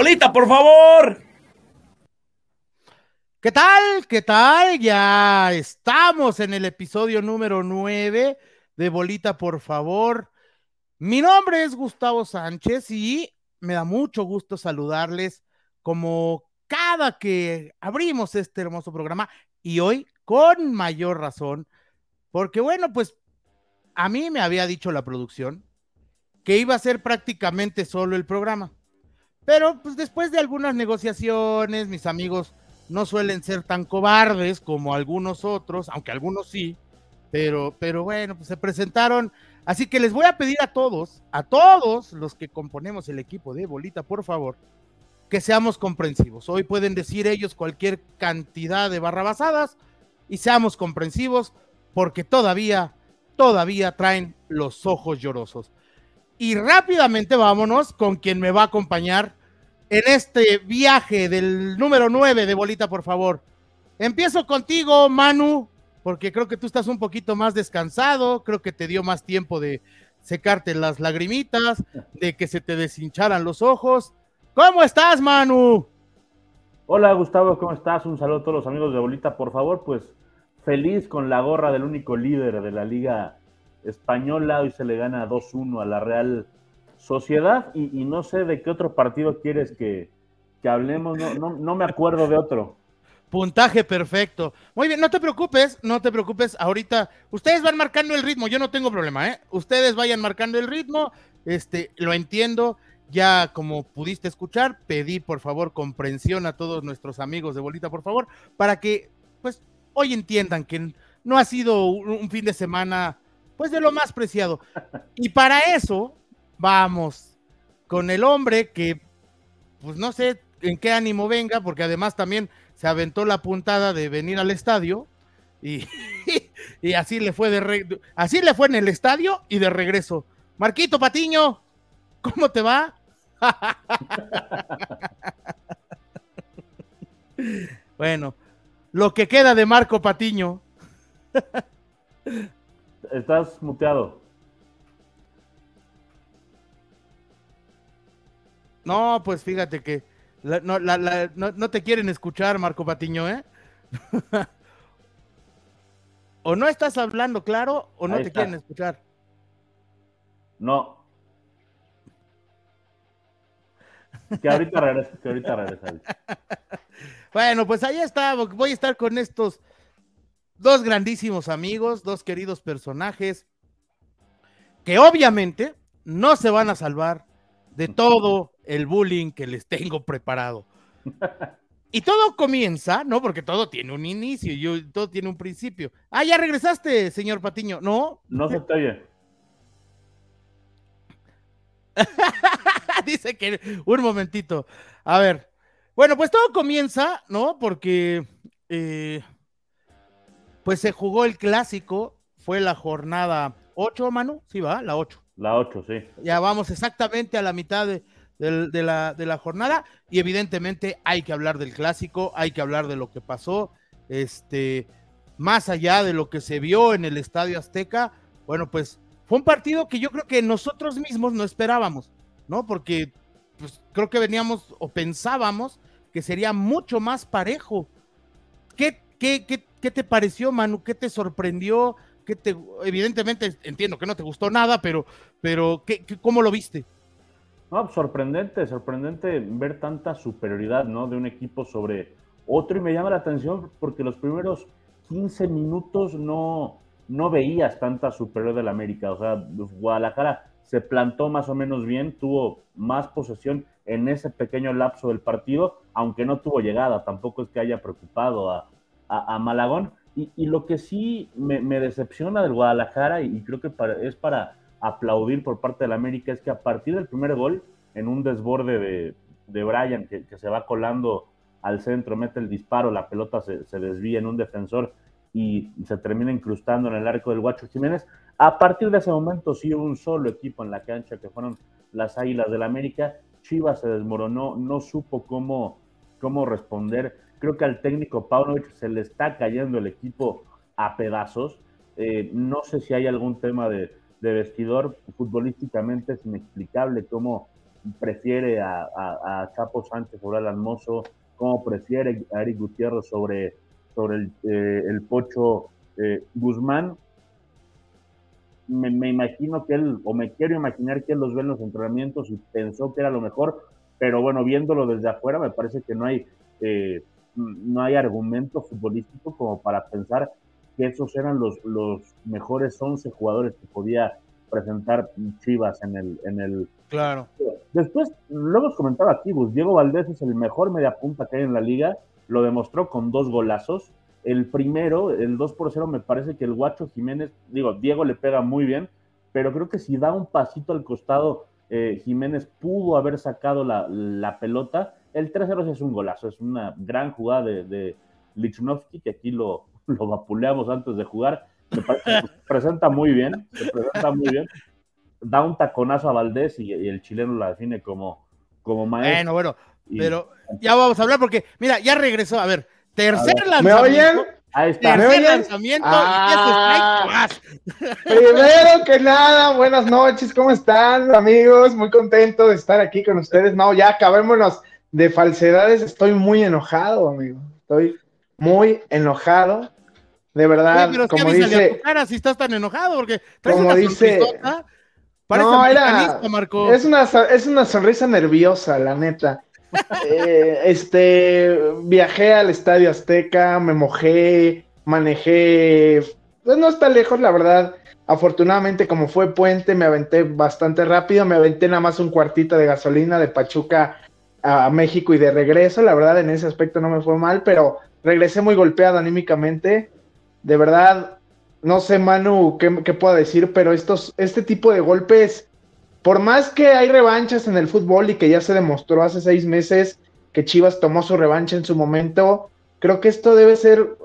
Bolita, por favor. ¿Qué tal? ¿Qué tal? Ya estamos en el episodio número 9 de Bolita, por favor. Mi nombre es Gustavo Sánchez y me da mucho gusto saludarles como cada que abrimos este hermoso programa y hoy con mayor razón, porque bueno, pues a mí me había dicho la producción que iba a ser prácticamente solo el programa. Pero pues después de algunas negociaciones, mis amigos no suelen ser tan cobardes como algunos otros, aunque algunos sí, pero, pero bueno, pues se presentaron. Así que les voy a pedir a todos, a todos los que componemos el equipo de Bolita, por favor, que seamos comprensivos. Hoy pueden decir ellos cualquier cantidad de barrabasadas y seamos comprensivos porque todavía, todavía traen los ojos llorosos. Y rápidamente vámonos con quien me va a acompañar en este viaje del número 9 de Bolita, por favor. Empiezo contigo, Manu, porque creo que tú estás un poquito más descansado, creo que te dio más tiempo de secarte las lagrimitas, de que se te deshincharan los ojos. ¿Cómo estás, Manu? Hola, Gustavo, ¿cómo estás? Un saludo a todos los amigos de Bolita, por favor, pues feliz con la gorra del único líder de la liga española, hoy se le gana 2-1 a la Real Sociedad y, no sé de qué otro partido quieres que, hablemos, no, no, me acuerdo de otro. Puntaje perfecto. Muy bien, no te preocupes, no te preocupes. Ahorita ustedes van marcando el ritmo, yo no tengo problema, ¿eh? Ustedes vayan marcando el ritmo, este, lo entiendo. Ya como pudiste escuchar, pedí por favor comprensión a todos nuestros amigos de Bolita, por favor, para que pues hoy entiendan que no ha sido un fin de semana pues de lo más preciado. Y para eso vamos con el hombre que, pues no sé en qué ánimo venga, porque además también se aventó la puntada de venir al estadio y, y así le fue de así le fue en el estadio y de regreso. Marquito Patiño, ¿cómo te va? bueno, lo que queda de Marco Patiño. Estás muteado. No, pues fíjate que no, te quieren escuchar, Marco Patiño, ¿eh? o no estás hablando claro o no te quieren escuchar. No. Que ahorita regresa, que ahorita regresa. bueno, pues ahí está. Voy a estar con estos dos grandísimos amigos, dos queridos personajes, que obviamente no se van a salvar de todo el bullying que les tengo preparado. Y todo comienza, ¿no? Porque todo tiene un inicio y todo tiene un principio. Ah, ya regresaste, señor Patiño. ¿No? No se oye. Dice que un momentito. A ver. Bueno, pues todo comienza, ¿no? Porque eh, pues se jugó el clásico. Fue la jornada 8, Manu. Sí, va, la 8. La 8, sí. Ya vamos exactamente a la mitad de, de, la, de la jornada y evidentemente hay que hablar del clásico, hay que hablar de lo que pasó, este, más allá de lo que se vio en el Estadio Azteca, bueno, pues fue un partido que yo creo que nosotros mismos no esperábamos, ¿no? Porque pues, creo que veníamos o pensábamos que sería mucho más parejo. ¿Qué, qué, qué, qué te pareció, Manu? ¿Qué te sorprendió? ¿Qué te, evidentemente entiendo que no te gustó nada, pero, pero ¿qué, ¿cómo lo viste? No, sorprendente, sorprendente ver tanta superioridad, ¿no? De un equipo sobre otro y me llama la atención porque los primeros 15 minutos no, no veías tanta superioridad del América. O sea, Guadalajara se plantó más o menos bien, tuvo más posesión en ese pequeño lapso del partido, aunque no tuvo llegada, tampoco es que haya preocupado a, a, Malagón. Y, lo que sí me, decepciona del Guadalajara, y, creo que es para aplaudir por parte del América es que a partir del primer gol, en un desborde de, de Brian que, se va colando al centro, mete el disparo, la pelota se, desvía en un defensor y se termina incrustando en el arco del Guacho Jiménez. A partir de ese momento sí hubo un solo equipo en la cancha que fueron las Águilas del América. Chivas se desmoronó, no supo cómo, cómo responder. Creo que al técnico Paunovic se le está cayendo el equipo a pedazos. Eh, no sé si hay algún tema de, vestidor, futbolísticamente es inexplicable cómo prefiere a, Chapo Sánchez sobre Alan Mozo, cómo prefiere a Eric Gutiérrez sobre, sobre el, eh, Pocho eh, Guzmán. Me, me, imagino que él, o me quiero imaginar que él los ve en los entrenamientos y pensó que era lo mejor, pero bueno, viéndolo desde afuera, me parece que no hay, eh, no hay argumento futbolístico como para pensar que esos eran los, los mejores 11 jugadores que podía presentar Chivas en el, en el... Claro. Después, lo hemos comentado aquí, pues, Diego Valdés es el mejor mediapunta que hay en la liga, lo demostró con dos golazos. El primero, el 2 por 0, me parece que el Guacho Jiménez, digo, Diego le pega muy bien, pero creo que si da un pasito al costado eh, Jiménez pudo haber sacado la, pelota. El 3-0 es un golazo, es una gran jugada de, de Lichnowsky, que aquí lo, lo vapuleamos antes de jugar. Se, presenta muy bien, se presenta muy bien. Da un taconazo a Valdés y, el chileno la define como, como maestro. Bueno, bueno, pero ya vamos a hablar porque, mira, ya regresó. A ver, tercer ¿Me oyen? Ahí está. Tercer lanzamiento ah, Primero que nada, buenas noches, ¿cómo están, amigos? Muy contento de estar aquí con ustedes. No, ya acabémonos de falsedades. Estoy muy enojado, amigo. Estoy muy enojado. De verdad, como dice. cara si estás tan enojado, porque como dice. No, era, Es una, es una sonrisa nerviosa, la neta. Eh, este, viajé al Estadio Azteca, me mojé, manejé, pues no está lejos, la verdad. Afortunadamente, como fue puente, me aventé bastante rápido, me aventé nada más un cuartito de gasolina de Pachuca a México y de regreso. La verdad, en ese aspecto no me fue mal, pero regresé muy golpeado anímicamente. De verdad, no sé, Manu, qué, qué puedo decir, pero estos, este tipo de golpes por más que hay revanchas en el fútbol y que ya se demostró hace seis meses que Chivas tomó su revancha en su momento, creo que esto debe ser.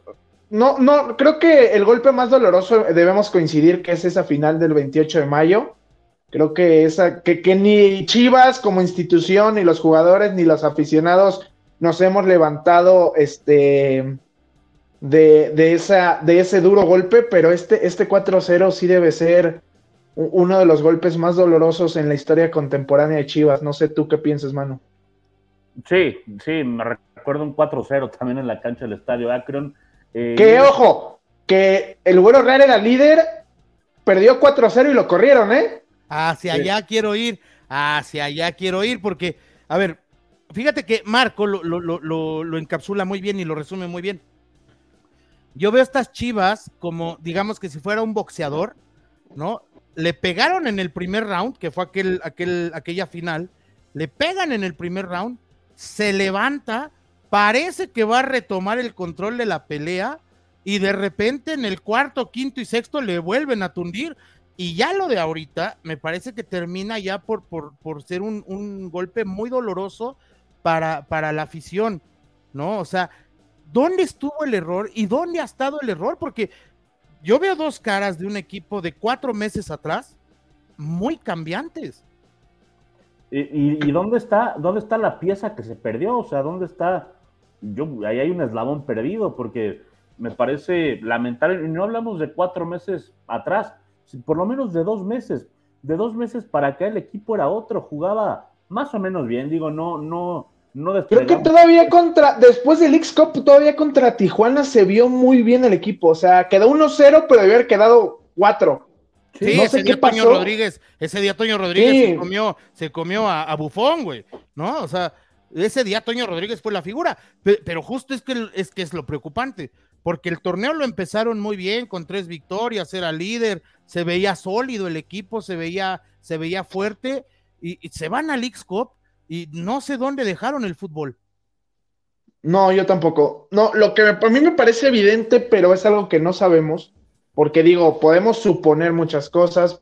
No, no, creo que el golpe más doloroso debemos coincidir que es esa final del 28 de mayo. Creo que esa, que, que ni Chivas como institución, ni los jugadores, ni los aficionados nos hemos levantado este de, de, esa, de ese duro golpe, pero este, este 4-0 sí debe ser uno de los golpes más dolorosos en la historia contemporánea de Chivas. No sé tú qué piensas, mano. Sí, sí, me recuerdo un 4-0 también en la cancha del estadio Akron. Eh, que ojo, que el Güero Real era líder, perdió 4-0 y lo corrieron, ¿eh? Hacia allá quiero ir, hacia allá quiero ir, porque, a ver, fíjate que Marco lo, lo encapsula muy bien y lo resume muy bien. Yo veo estas chivas como, digamos que si fuera un boxeador, ¿no? le pegaron en el primer round, que fue aquel, aquel, aquella final, le pegan en el primer round, se levanta, parece que va a retomar el control de la pelea y de repente en el cuarto, quinto y sexto le vuelven a tundir y ya lo de ahorita me parece que termina ya por, por, por ser un, un, golpe muy doloroso para, para la afición, ¿no? O sea, ¿dónde estuvo el error y dónde ha estado el error? Porque yo veo dos caras de un equipo de cuatro meses atrás muy cambiantes. ¿Y, dónde está dónde está la pieza que se perdió? O sea, ¿dónde está? Yo, ahí hay un eslabón perdido porque me parece lamentable. Y no hablamos de cuatro meses atrás, por lo menos de dos meses. De dos meses para acá el equipo era otro, jugaba más o menos bien. Digo, no, no, Creo que todavía contra, después del X-Cup, todavía contra Tijuana se vio muy bien el equipo. O sea, quedó 1-0, pero debió haber quedado 4. Sí, ese día Toño Rodríguez, ese día Toño Rodríguez se comió, se comió a, Bufón, güey, ¿no? O sea, ese día Toño Rodríguez fue la figura, pero, justo es que, es que es lo preocupante, porque el torneo lo empezaron muy bien, con tres victorias, era líder, se veía sólido el equipo, se veía, se veía fuerte, y, se van al X-Cup y no sé dónde dejaron el fútbol. No, yo tampoco. No, lo que a mí me parece evidente, pero es algo que no sabemos, porque digo, podemos suponer muchas cosas,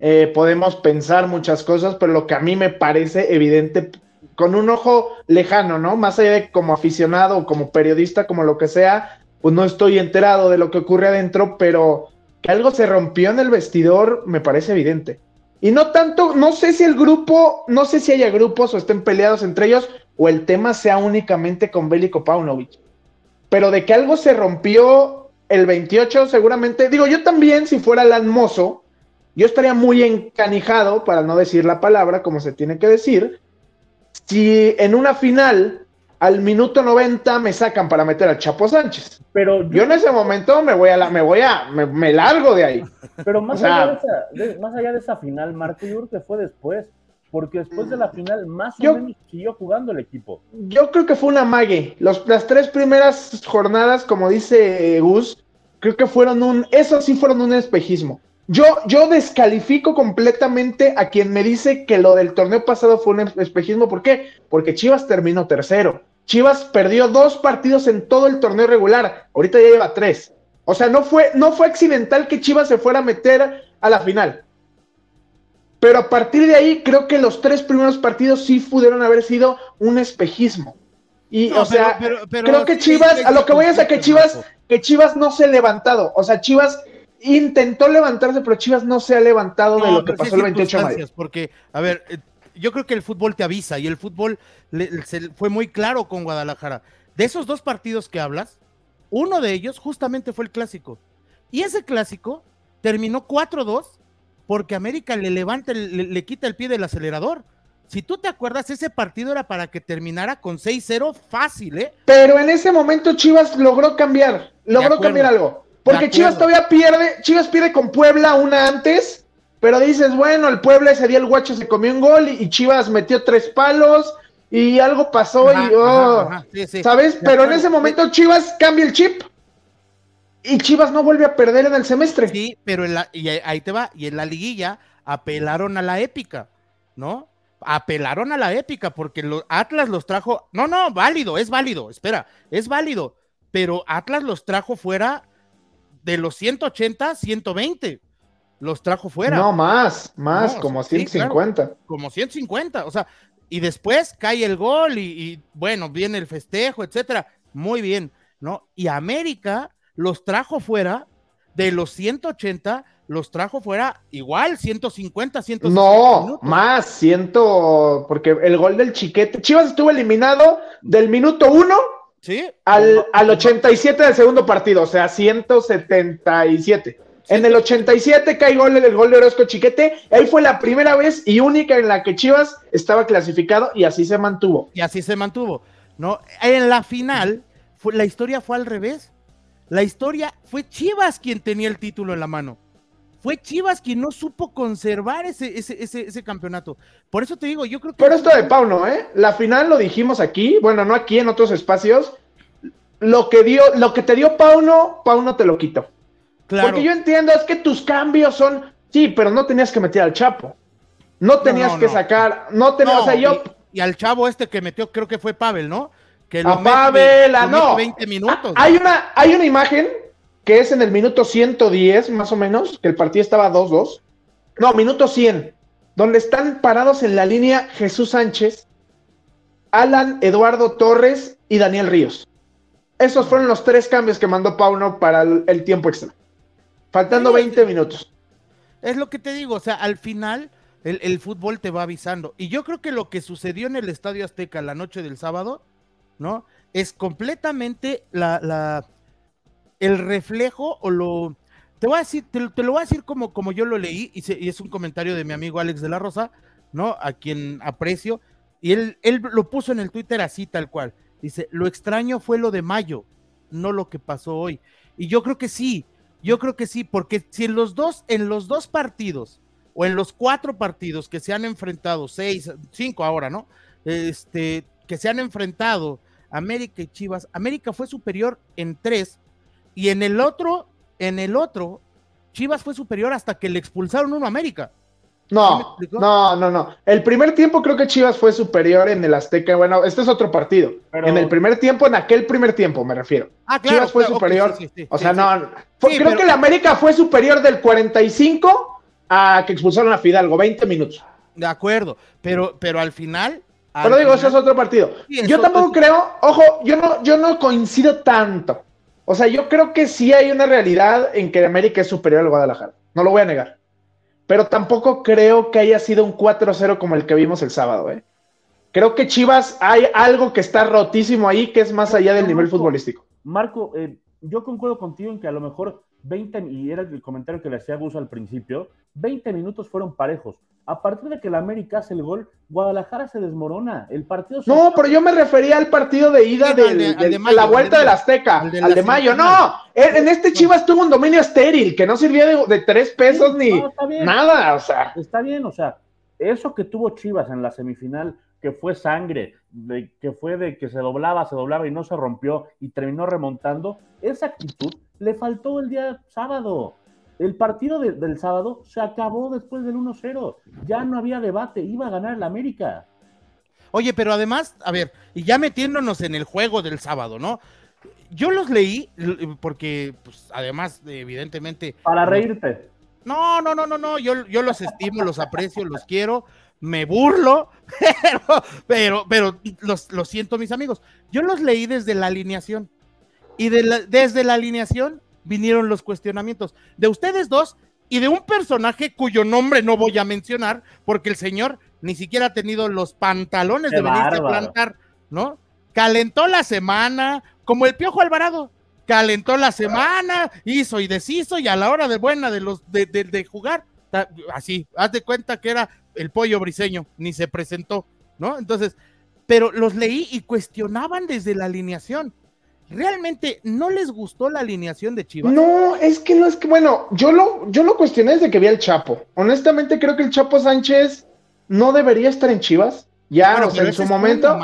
eh, podemos pensar muchas cosas, pero lo que a mí me parece evidente, con un ojo lejano, ¿no? Más allá de como aficionado, como periodista, como lo que sea, pues no estoy enterado de lo que ocurre adentro, pero que algo se rompió en el vestidor me parece evidente. Y no tanto, no sé si el grupo, no sé si haya grupos o estén peleados entre ellos o el tema sea únicamente con Bélico Paunovic. Pero de que algo se rompió el 28, seguramente, digo, yo también, si fuera Alan Mozo, yo estaría muy encanijado, para no decir la palabra como se tiene que decir, si en una final al minuto 90 me sacan para meter al Chapo Sánchez. Pero yo, en ese momento me voy a la, me voy a, me, largo de ahí. Pero más, allá de esa, más allá de esa final, Marco, yo creo que fue después porque después de la final más o menos siguió jugando el equipo. Yo creo que fue una mague. Los, las tres primeras jornadas, como dice Gus, creo que fueron un, eso sí fueron un espejismo. Yo, yo descalifico completamente a quien me dice que lo del torneo pasado fue un espejismo. ¿Por qué? Porque Chivas terminó tercero. Chivas perdió dos partidos en todo el torneo regular. Ahorita ya lleva tres. O sea, no fue, no fue accidental que Chivas se fuera a meter a la final. Pero a partir de ahí, creo que los tres primeros partidos sí pudieron haber sido un espejismo. Y, o sea, creo que Chivas, a lo que voy es a que Chivas, que Chivas no se ha levantado. O sea, Chivas intentó levantarse, pero Chivas no se ha levantado de lo que pasó el 28 de mayo. Porque, a ver, eh, yo creo que el fútbol te avisa y el fútbol se, fue muy claro con Guadalajara. De esos dos partidos que hablas, uno de ellos justamente fue el clásico. Y ese clásico terminó 4-2 porque América le levanta, le, quita el pie del acelerador. Si tú te acuerdas, ese partido era para que terminara con 6-0 fácil, ¿eh? Pero en ese momento Chivas logró cambiar, logró cambiar algo. Porque Chivas todavía pierde, Chivas pierde con Puebla una antes, pero dices, bueno, el Puebla ese día el Guacho se comió un gol y, Chivas metió tres palos y algo pasó y, oh, ¿sabes? Pero en ese momento Chivas cambia el chip y Chivas no vuelve a perder en el semestre. Sí, pero en la, y ahí te va, y en la liguilla apelaron a la épica, ¿no? Apelaron a la épica porque los Atlas los trajo, no, no, válido, es válido, espera, es válido, pero Atlas los trajo fuera de los 180, 120, los trajo fuera. No, más, más, como 150. como 150, o sea, y después cae el gol y, y bueno, viene el festejo, etcétera, muy bien, ¿no? Y América los trajo fuera de los 180, los trajo fuera igual, 150, 150. No, más, 100, porque el gol del chiquete. Chivas estuvo eliminado del minuto 1 ¿Sí? al, al 87 del segundo partido, o sea, 177. En el 87 cae gol el gol de Orozco Chiquete. Ahí fue la primera vez y única en la que Chivas estaba clasificado y así se mantuvo. Y así se mantuvo. ¿no? En la final, la historia fue al revés. La historia fue Chivas quien tenía el título en la mano. Fue Chivas quien no supo conservar ese, ese, ese, campeonato. Por eso te digo, yo creo que. Pero esto de Pauno, ¿eh? La final lo dijimos aquí, bueno, no aquí, en otros espacios. Lo que dio, lo que te dio Pauno, Pauno te lo quitó. Claro. Porque yo entiendo, es que tus cambios son. Sí, pero no tenías que meter al Chapo. No tenías que sacar. No tenías. o sea, yo. Y, y, al chavo este que metió, creo que fue Pavel, ¿no? Que no. minutos. Hay una, hay una imagen que es en el minuto 110, más o menos, que el partido estaba 2-2. No, minuto 100, donde están parados en la línea Jesús Sánchez, Alan Eduardo Torres y Daniel Ríos. Esos fueron los tres cambios que mandó Pauno para el, tiempo extra. Faltando 20 minutos. Es lo que te digo, o sea, al final el, el, fútbol te va avisando. Y yo creo que lo que sucedió en el Estadio Azteca la noche del sábado ¿no? Es completamente la, el reflejo o lo... Te voy a decir, te, lo voy a decir como, como yo lo leí, y, es un comentario de mi amigo Alex de la Rosa, ¿no? A quien aprecio, y él, él lo puso en el Twitter así, tal cual. Dice, lo extraño fue lo de mayo, no lo que pasó hoy. Y yo creo que sí, yo creo que sí, porque si en los dos, en los dos partidos, o en los cuatro partidos que se han enfrentado, seis, cinco ahora, ¿no? Este, que se han enfrentado América y Chivas, América fue superior en tres y en el otro, en el otro, Chivas fue superior hasta que le expulsaron uno a América. No, no, no, no. El primer tiempo creo que Chivas fue superior en el Azteca. Bueno, este es otro partido. En el primer tiempo, en aquel primer tiempo, me refiero. Ah, claro, Chivas fue superior. o sea, no. creo que el América fue superior del 45 a que expulsaron a Fidalgo, 20 minutos. De acuerdo, pero, pero al final pero digo, eso es otro partido. yo tampoco creo, ojo, yo no, yo no coincido tanto. O sea, yo creo que sí hay una realidad en que América es superior al Guadalajara. No lo voy a negar. Pero tampoco creo que haya sido un 4-0 como el que vimos el sábado, ¿eh? Creo que Chivas hay algo que está rotísimo ahí que es más allá del nivel futbolístico. Marco, eh, yo concuerdo contigo en que a lo mejor 20, y era el comentario que le hacía Gus al principio, 20 minutos fueron parejos. A partir de que el América hace el gol, Guadalajara se desmorona. El partido No, pero yo me refería al partido de ida de, la vuelta del Azteca, al de, mayo. No, en este Chivas tuvo un dominio estéril que no sirvió de, tres pesos ni nada. O sea. Está bien, o sea, eso que tuvo Chivas en la semifinal, que fue sangre, de, que fue de que se doblaba, se doblaba y no se rompió y terminó remontando, esa actitud le faltó el día sábado. El partido del sábado se acabó después del 1-0. Ya no había debate, iba a ganar el América. Oye, pero además, a ver, y ya metiéndonos en el juego del sábado, ¿no? Yo los leí porque, pues, además, evidentemente. Para reírte. No, no, no, no, no. Yo, yo los estimo, los aprecio, los quiero, me burlo, pero, pero, pero los, lo siento, mis amigos. Yo los leí desde la alineación. Y desde la alineación vinieron los cuestionamientos de ustedes dos y de un personaje cuyo nombre no voy a mencionar porque el señor ni siquiera ha tenido los pantalones de venir a plantar, ¿no? Calentó la semana, como el Piojo Alvarado, calentó la semana, hizo y deshizo y a la hora de buena de los de, de jugar, así, haz de cuenta que era el pollo briseño, ni se presentó, ¿no? Entonces, pero los leí y cuestionaban desde la alineación ¿Realmente no les gustó la alineación de Chivas? No, es que no es que, bueno, yo lo, yo lo cuestioné desde que vi al Chapo. Honestamente, creo que el Chapo Sánchez no debería estar en Chivas. Ya, o sea, en su momento.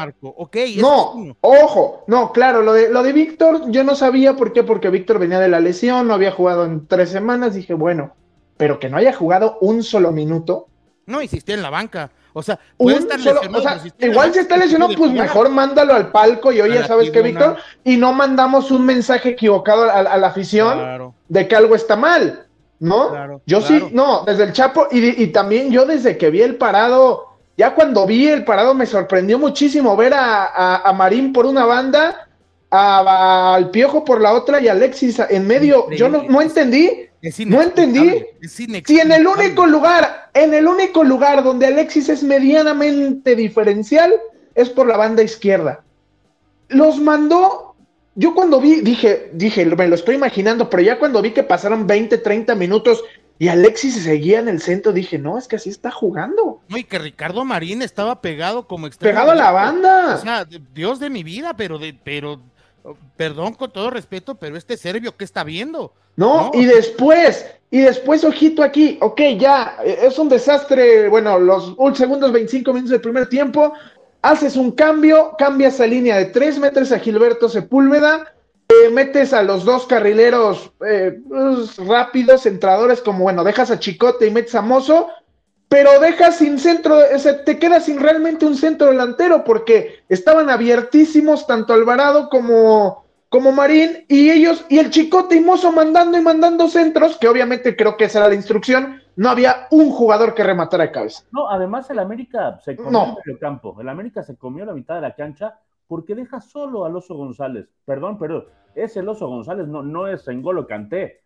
no, ojo, no, claro, lo de, lo de Víctor, yo no sabía por qué, porque Víctor venía de la lesión, no había jugado en tres semanas, dije, bueno, pero que no haya jugado un solo minuto. No, insistí en la banca. O sea, puede estar lesionado. igual si está lesionado, pues mejor mándalo al palco y oye, ¿sabes qué, Víctor? Y no mandamos un mensaje equivocado a, la afición de que algo está mal, ¿no? yo sí, no, desde el Chapo y, también yo desde que vi el parado, ya cuando vi el parado me sorprendió muchísimo ver a, Marín por una banda, al Piojo por la otra y a Alexis en medio. Yo no, no entendí no entendí. Si en el único lugar, en el único lugar donde Alexis es medianamente diferencial es por la banda izquierda. Los mandó. Yo cuando vi, dije, dije, me lo estoy imaginando, pero ya cuando vi que pasaron 20, 30 minutos y Alexis seguía en el centro, dije, no, es que así está jugando. No, y que Ricardo Marín estaba pegado como extremo. Pegado a la banda. O sea, Dios de mi vida, pero de, pero perdón con todo respeto, pero este serbio, ¿qué está viendo? No, y después, y después, ojito aquí, ok, ya, es un desastre, bueno, los segundos 25 minutos del primer tiempo, haces un cambio, cambias a línea de tres, metes a Gilberto Sepúlveda, eh, metes a los dos carrileros eh, pues, rápidos, entradores, como bueno, dejas a Chicote y metes a Mozo, pero dejas sin centro, te quedas sin realmente un centro delantero porque estaban abiertísimos tanto Alvarado como, como Marín y ellos y el Chicote y Mozo mandando y mandando centros, que obviamente creo que esa era la instrucción, no había un jugador que rematara de cabeza. No, además el América se comió el campo, el América se comió la mitad de la cancha porque deja solo al Oso González. Perdón, pero es el Oso González, no, no es Engolo Canté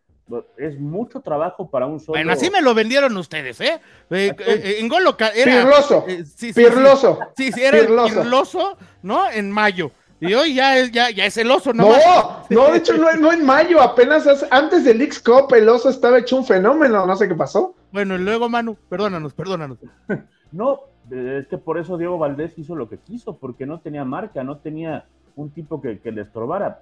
es mucho trabajo para un solo. Bueno, así me lo vendieron ustedes, ¿eh? eh, eh en Golo era. Pirloso. Eh, sí, pirloso. Sí, sí, era pirloso. ¿no? En mayo. Y hoy ya es, ya, ya es el oso, ¿no? No, no, de hecho, no, no en mayo, apenas antes del X Cup, el oso estaba hecho un fenómeno, no sé qué pasó. Bueno, y luego, Manu, perdónanos, perdónanos. no, es que por eso Diego Valdés hizo lo que quiso, porque no tenía marca, no tenía un tipo que, que le estorbara.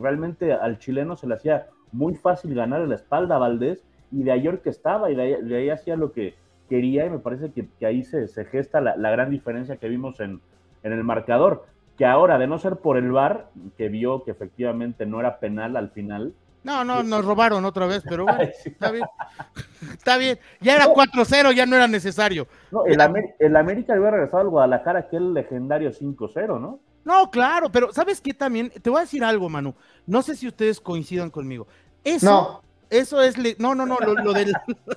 Realmente al chileno se le hacía muy fácil ganar la espalda a Valdés y de ayer que estaba y de ahí, hacía lo que quería y me parece que, ahí se, se gesta la, gran diferencia que vimos en, en el marcador, que ahora de no ser por el VAR, que vio que efectivamente no era penal al final, no, no, nos robaron otra vez, pero bueno, está bien. Está bien. Ya era 4-0, ya no era necesario. No, el, el América había regresado al Guadalajara aquel legendario 5-0, ¿no? No, claro, pero ¿sabes qué también? Te voy a decir algo, Manu. No sé si ustedes coincidan conmigo. Eso, eso es. No, no, no, lo, del.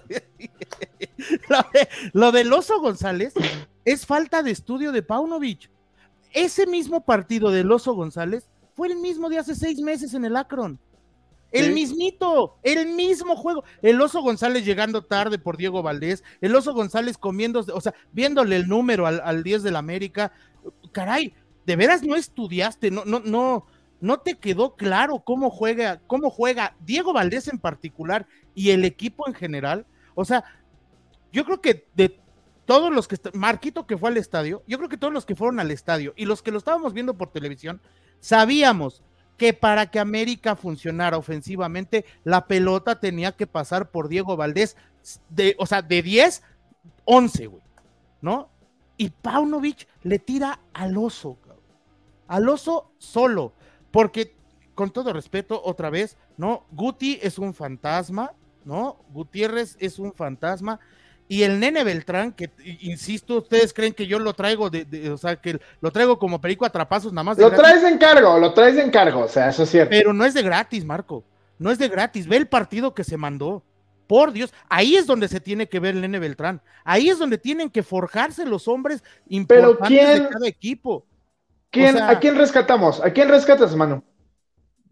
lo, del Oso González es falta de estudio de Paunovic. Ese mismo partido del Oso González fue el mismo de hace seis meses en el Akron. El mismito, el mismo juego. El Oso González llegando tarde por Diego Valdés, el Oso González comiendo, o sea, viéndole el número al, al 10 del América. Caray, ¿de veras no estudiaste? No, no, no, ¿no te quedó claro cómo juega, cómo juega Diego Valdés en particular y el equipo en general? O sea, yo creo que de todos los que, Marquito que fue al estadio, yo creo que todos los que fueron al estadio y los que lo estábamos viendo por televisión, sabíamos que para que América funcionara ofensivamente, la pelota tenía que pasar por Diego Valdés, de, o sea, de 10, 11, güey, ¿no? Y Paunovic le tira al oso, al oso solo, porque con todo respeto, otra vez, ¿no? Guti es un fantasma, ¿no? Gutiérrez es un fantasma. Y el nene Beltrán, que insisto, ustedes creen que yo lo traigo de, o sea, que lo traigo como perico a trapazos nada más. lo traes en cargo, lo traes en cargo, o sea, eso es cierto. Pero no es de gratis, Marco. No es de gratis. Ve el partido que se mandó. Por Dios, ahí es donde se tiene que ver el nene Beltrán. Ahí es donde tienen que forjarse los hombres importantes de cada equipo. ¿Quién, ¿A quién rescatamos? ¿A quién rescatas, mano?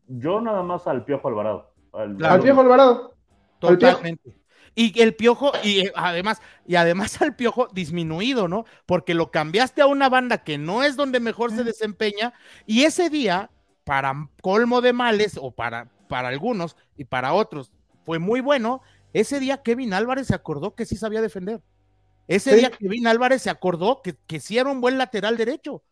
Yo nada más al Piojo Alvarado. Al, al Piojo Alvarado. Totalmente. Y el piojo, y eh, además, y además al piojo disminuido, ¿no? Porque lo cambiaste a una banda que no es donde mejor se desempeña, y ese día, para colmo de males, o para, para algunos y para otros, fue muy bueno. Ese día Kevin Álvarez se acordó que sí sabía defender. Ese día Kevin Álvarez se acordó que, que sí era un buen lateral derecho,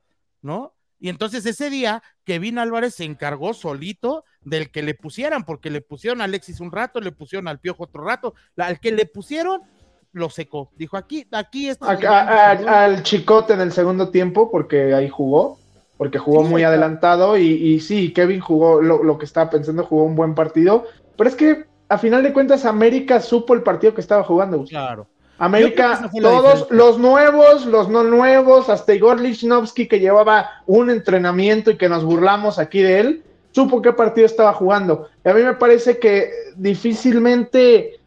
¿no? Y entonces ese día, Kevin Álvarez se encargó solito del que le pusieran, porque le pusieron a Alexis un rato, le pusieron al Piojo otro rato, al que le pusieron, lo secó. Dijo aquí, aquí está. al Chicote en el segundo tiempo, porque ahí jugó, porque jugó muy adelantado y, y, sí, Kevin jugó lo, lo que estaba pensando, jugó un buen partido, pero es que a final de cuentas América supo el partido que estaba jugando. Claro. América, todos los nuevos, los no nuevos, hasta Igor Lichnowsky que llevaba un entrenamiento y que nos burlamos aquí de él, supo qué partido estaba jugando. Y a mí me parece que difícilmente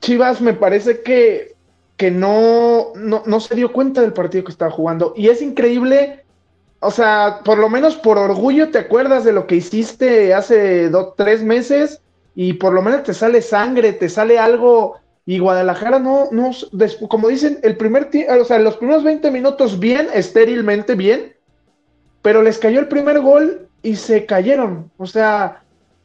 Chivas me parece que, que no, no, no se dio cuenta del partido que estaba jugando. Y es increíble, o sea, por lo menos por orgullo te acuerdas de lo que hiciste hace dos, tres meses y por lo menos te sale sangre, te sale algo y Guadalajara no, no, como dicen, el primer o sea, los primeros 20 minutos bien, estérilmente bien, pero les cayó el primer gol y se cayeron. O sea,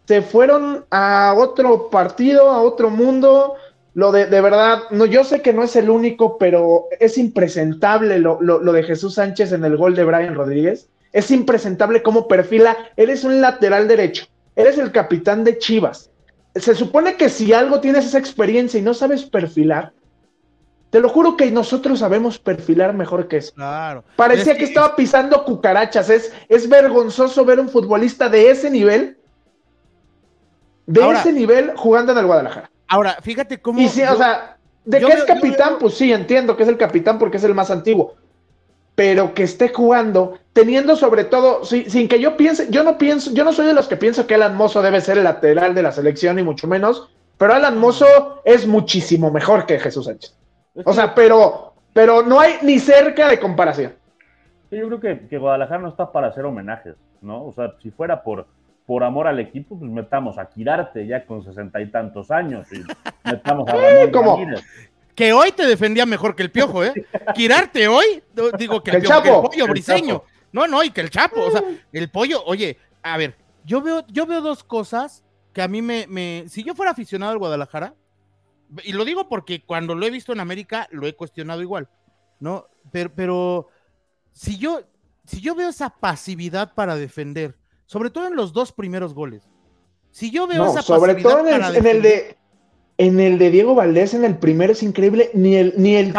se fueron a otro partido, a otro mundo. Lo de, de verdad, no, yo sé que no es el único, pero es impresentable lo, lo, lo de Jesús Sánchez en el gol de Brian Rodríguez. Es impresentable cómo perfila. Eres un lateral derecho. Eres el capitán de Chivas se supone que si algo tienes esa experiencia y no sabes perfilar, te lo juro que nosotros sabemos perfilar mejor que eso. Claro. Parecía que, estaba pisando cucarachas. Es, es vergonzoso ver un futbolista de ese nivel, de ese nivel jugando en el Guadalajara. Ahora, fíjate cómo. Y sí, o sea, de que es capitán, pues sí, entiendo que es el capitán porque es el más antiguo pero que esté jugando, teniendo sobre todo, sin que yo piense, yo no pienso, yo no soy de los que pienso que Alan Mozo debe ser el lateral de la selección, y mucho menos, pero Alan Mozo es muchísimo mejor que Jesús Sánchez. O sea, pero, pero no hay ni cerca de comparación. yo creo que, que, Guadalajara no está para hacer homenajes, ¿no? O sea, si fuera por, por amor al equipo, pues metamos a Quirarte ya con sesenta y tantos años y metamos a Ramón que hoy te defendía mejor que el piojo, ¿eh? Quirarte hoy, digo que el, piojo, que el pollo briseño. No, no, y que el chapo, o sea, el pollo, oye, a ver, yo veo, yo veo dos cosas que a mí me, me, si yo fuera aficionado al Guadalajara, y lo digo porque cuando lo he visto en América, lo he cuestionado igual, ¿no? Pero, pero si yo, si yo veo esa pasividad para defender, sobre todo en los dos primeros goles, si yo veo esa sobre todo en en el de en el de Diego Valdés, en el primero es increíble, ni el, ni el,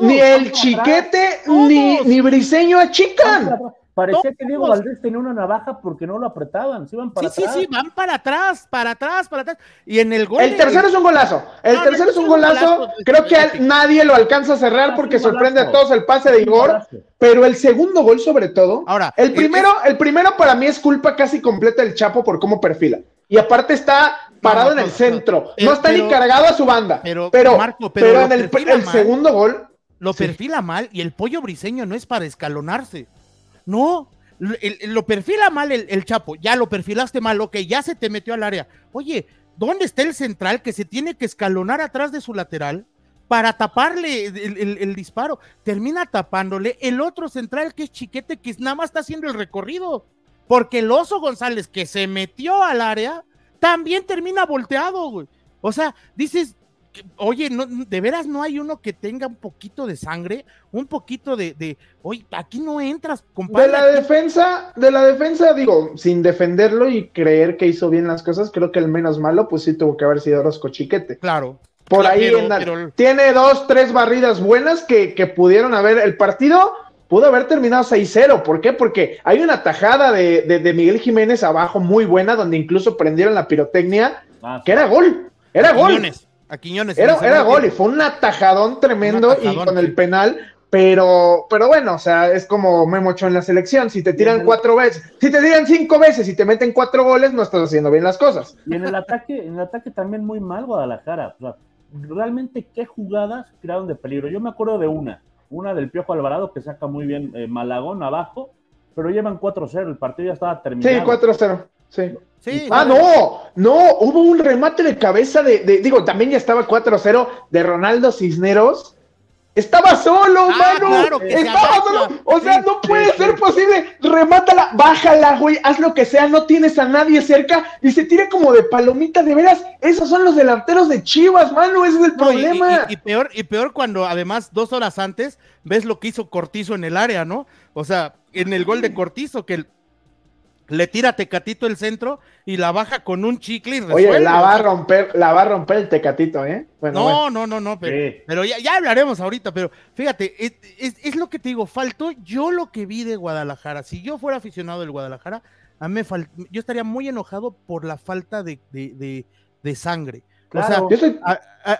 ni, el chiquete, ni, ni Briseño achican. Parecía que Diego Valdés tenía una navaja porque no lo apretaban, se iban para sí, atrás. Sí, sí, van para atrás, para atrás, para atrás. Y en el gol. El tercero es un golazo. El tercero es un golazo. Creo que nadie lo alcanza a cerrar porque sorprende a todos el pase de Igor. Pero el segundo gol, sobre todo. Ahora, el primero, el primero para mí es culpa casi completa del Chapo por cómo perfila. Y aparte está parado en el centro. no está ni cargado a su banda. Pero, pero, pero, en el, segundo gol. Lo perfila mal y el pollo briseño no es para escalonarse. No, lo perfila mal el, Chapo. Ya lo perfilaste mal, ok, ya se te metió al área. Oye, ¿dónde está el central que se tiene que escalonar atrás de su lateral? para taparle el, el, disparo. Termina tapándole el otro central que es Chiquete, que nada más está haciendo el recorrido. porque el oso González que se metió al área también termina volteado, güey. O sea, dices, oye, no, de veras no hay uno que tenga un poquito de sangre, un poquito de, de oye, aquí no entras, compadre. De la defensa, de la defensa, digo, sin defenderlo y creer que hizo bien las cosas, creo que el menos malo, pues sí tuvo que haber sido Rosco Chiquete. Claro. Por ahí tiene dos, tres barridas buenas que, que pudieron haber. El partido pudo haber terminado 6-0. ¿Por qué? Porque hay una tajada de, de, Miguel Jiménez abajo muy buena, donde incluso prendieron la pirotecnia, ah, que era gol. Era gol. A Quiñones. Era, era gol y fue un atajadón tremendo y con el penal, pero, pero bueno, o sea, es como Memo Ochoa en la selección. Si te tiran cuatro veces, si te tiran cinco veces y te meten cuatro goles, no estás haciendo bien las cosas. Y en el ataque, en el ataque también muy mal Guadalajara. O sea, realmente qué jugadas crearon de peligro. Yo me acuerdo de una, una del Piojo Alvarado que saca muy bien eh, Malagón abajo, pero llevan 4-0, el partido ya estaba terminado. Sí, 4-0. Sí. ah, no, no, hubo un remate de cabeza de, digo, también ya estaba 4-0 de Ronaldo Cisneros. Estaba solo, ah, mano. Estaba solo. O sea, no puede ser posible. Remátala, bájala, güey. Haz lo que sea. No tienes a nadie cerca y se tira como de palomita. De veras, esos son los delanteros de Chivas, mano. Ese es el problema. Y, peor, y peor cuando además dos horas antes ves lo que hizo Cortizo en el área, ¿no? O sea, en el gol de Cortizo, que el le tira Tecatito el centro y la baja con un chicle y Oye, la va a romper, la va a romper el Tecatito, ¿eh? no, no, no, no, pero, ya, hablaremos ahorita, pero fíjate, es, lo que te digo, faltó yo lo que vi de Guadalajara. Si yo fuera aficionado del Guadalajara, a mí yo estaría muy enojado por la falta de, sangre. o sea,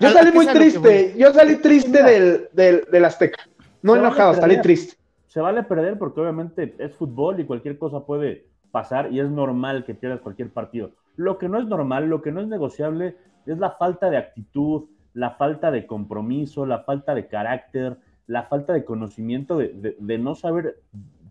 yo, salí muy triste, yo salí triste del, del, del Azteca. No enojado, salí triste. Se vale perder porque obviamente es fútbol y cualquier cosa puede pasar y es normal que pierdas cualquier partido. Lo que no es normal, lo que no es negociable es la falta de actitud, la falta de compromiso, la falta de carácter, la falta de conocimiento de, no saber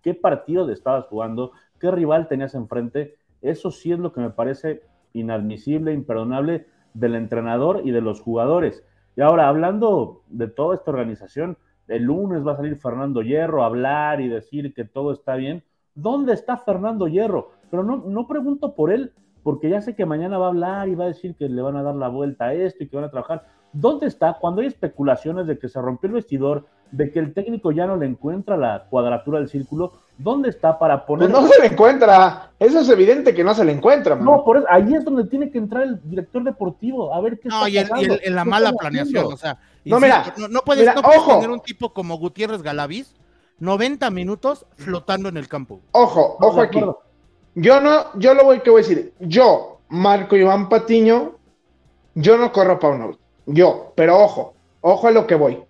qué partido estabas jugando, qué rival tenías enfrente. Eso sí es lo que me parece inadmisible, imperdonable del entrenador y de los jugadores. Y ahora, hablando de toda esta organización, el lunes va a salir Fernando Hierro a hablar y decir que todo está bien. ¿Dónde está Fernando Hierro? Pero no, no pregunto por él, porque ya sé que mañana va a hablar y va a decir que le van a dar la vuelta a esto y que van a trabajar. ¿Dónde está cuando hay especulaciones de que se rompió el vestidor, de que el técnico ya no le encuentra la cuadratura del círculo? ¿Dónde está para poner.? Pues no se le encuentra. Eso es evidente que no se le encuentra. No, por eso, ahí es donde tiene que entrar el director deportivo. A ver qué no, y, en la mala planeación. O sea, no, mira, no, puedes, tener un tipo como Gutiérrez Galaviz 90 minutos flotando en el campo. Ojo, ojo aquí. Yo no, yo lo voy que voy a decir. Yo, Marco Iván Patiño, yo no corro para uno. Yo, pero ojo, ojo a lo que voy.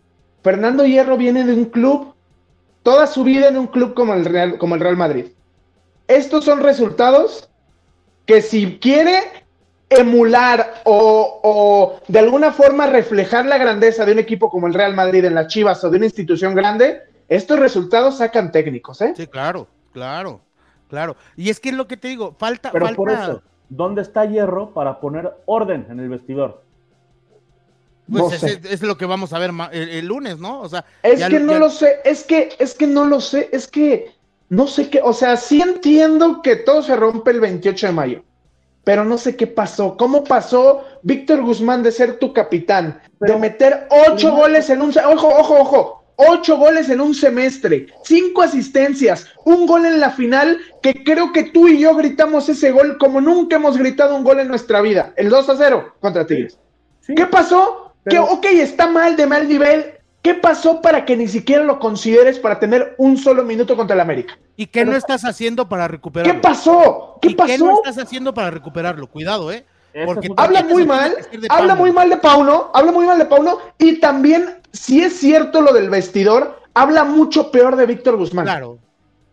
Fernando Hierro viene de un club, toda su vida en un club como el Real, como el Real Madrid. Estos son resultados que si quiere emular o, o, de alguna forma reflejar la grandeza de un equipo como el Real Madrid en las Chivas o de una institución grande, estos resultados sacan técnicos, ¿eh? Sí, claro, claro, claro. Y es que es lo que te digo, falta. Pero por eso, ¿dónde está Hierro para poner orden en el vestidor? Pues es, lo que vamos a ver el, lunes, ¿no? O sea, es que no lo sé, es que, es que no lo sé, es que no sé qué, o sea, sí entiendo que todo se rompe el 28 de mayo, pero no sé qué pasó. ¿Cómo pasó Víctor Guzmán de ser tu capitán, de meter ocho goles en un... Ojo, ojo, ojo, ocho goles en un semestre, cinco asistencias, un gol en la final que creo que tú y yo gritamos ese gol como nunca hemos gritado un gol en nuestra vida, el 2 a 0 contra Tigres. ¿Qué pasó? Que, ok, está mal de mal nivel. ¿Qué pasó para que ni siquiera lo consideres para tener un solo minuto contra el América? ¿Y qué no estás haciendo para recuperarlo? ¿Qué pasó? ¿Qué pasó? ¿Qué no estás haciendo para recuperarlo? Cuidado, ¿eh? Porque habla muy mal, habla muy mal de Pauno, habla muy mal de Pauno y también si es cierto lo del vestidor, habla mucho peor de Víctor Guzmán. Claro.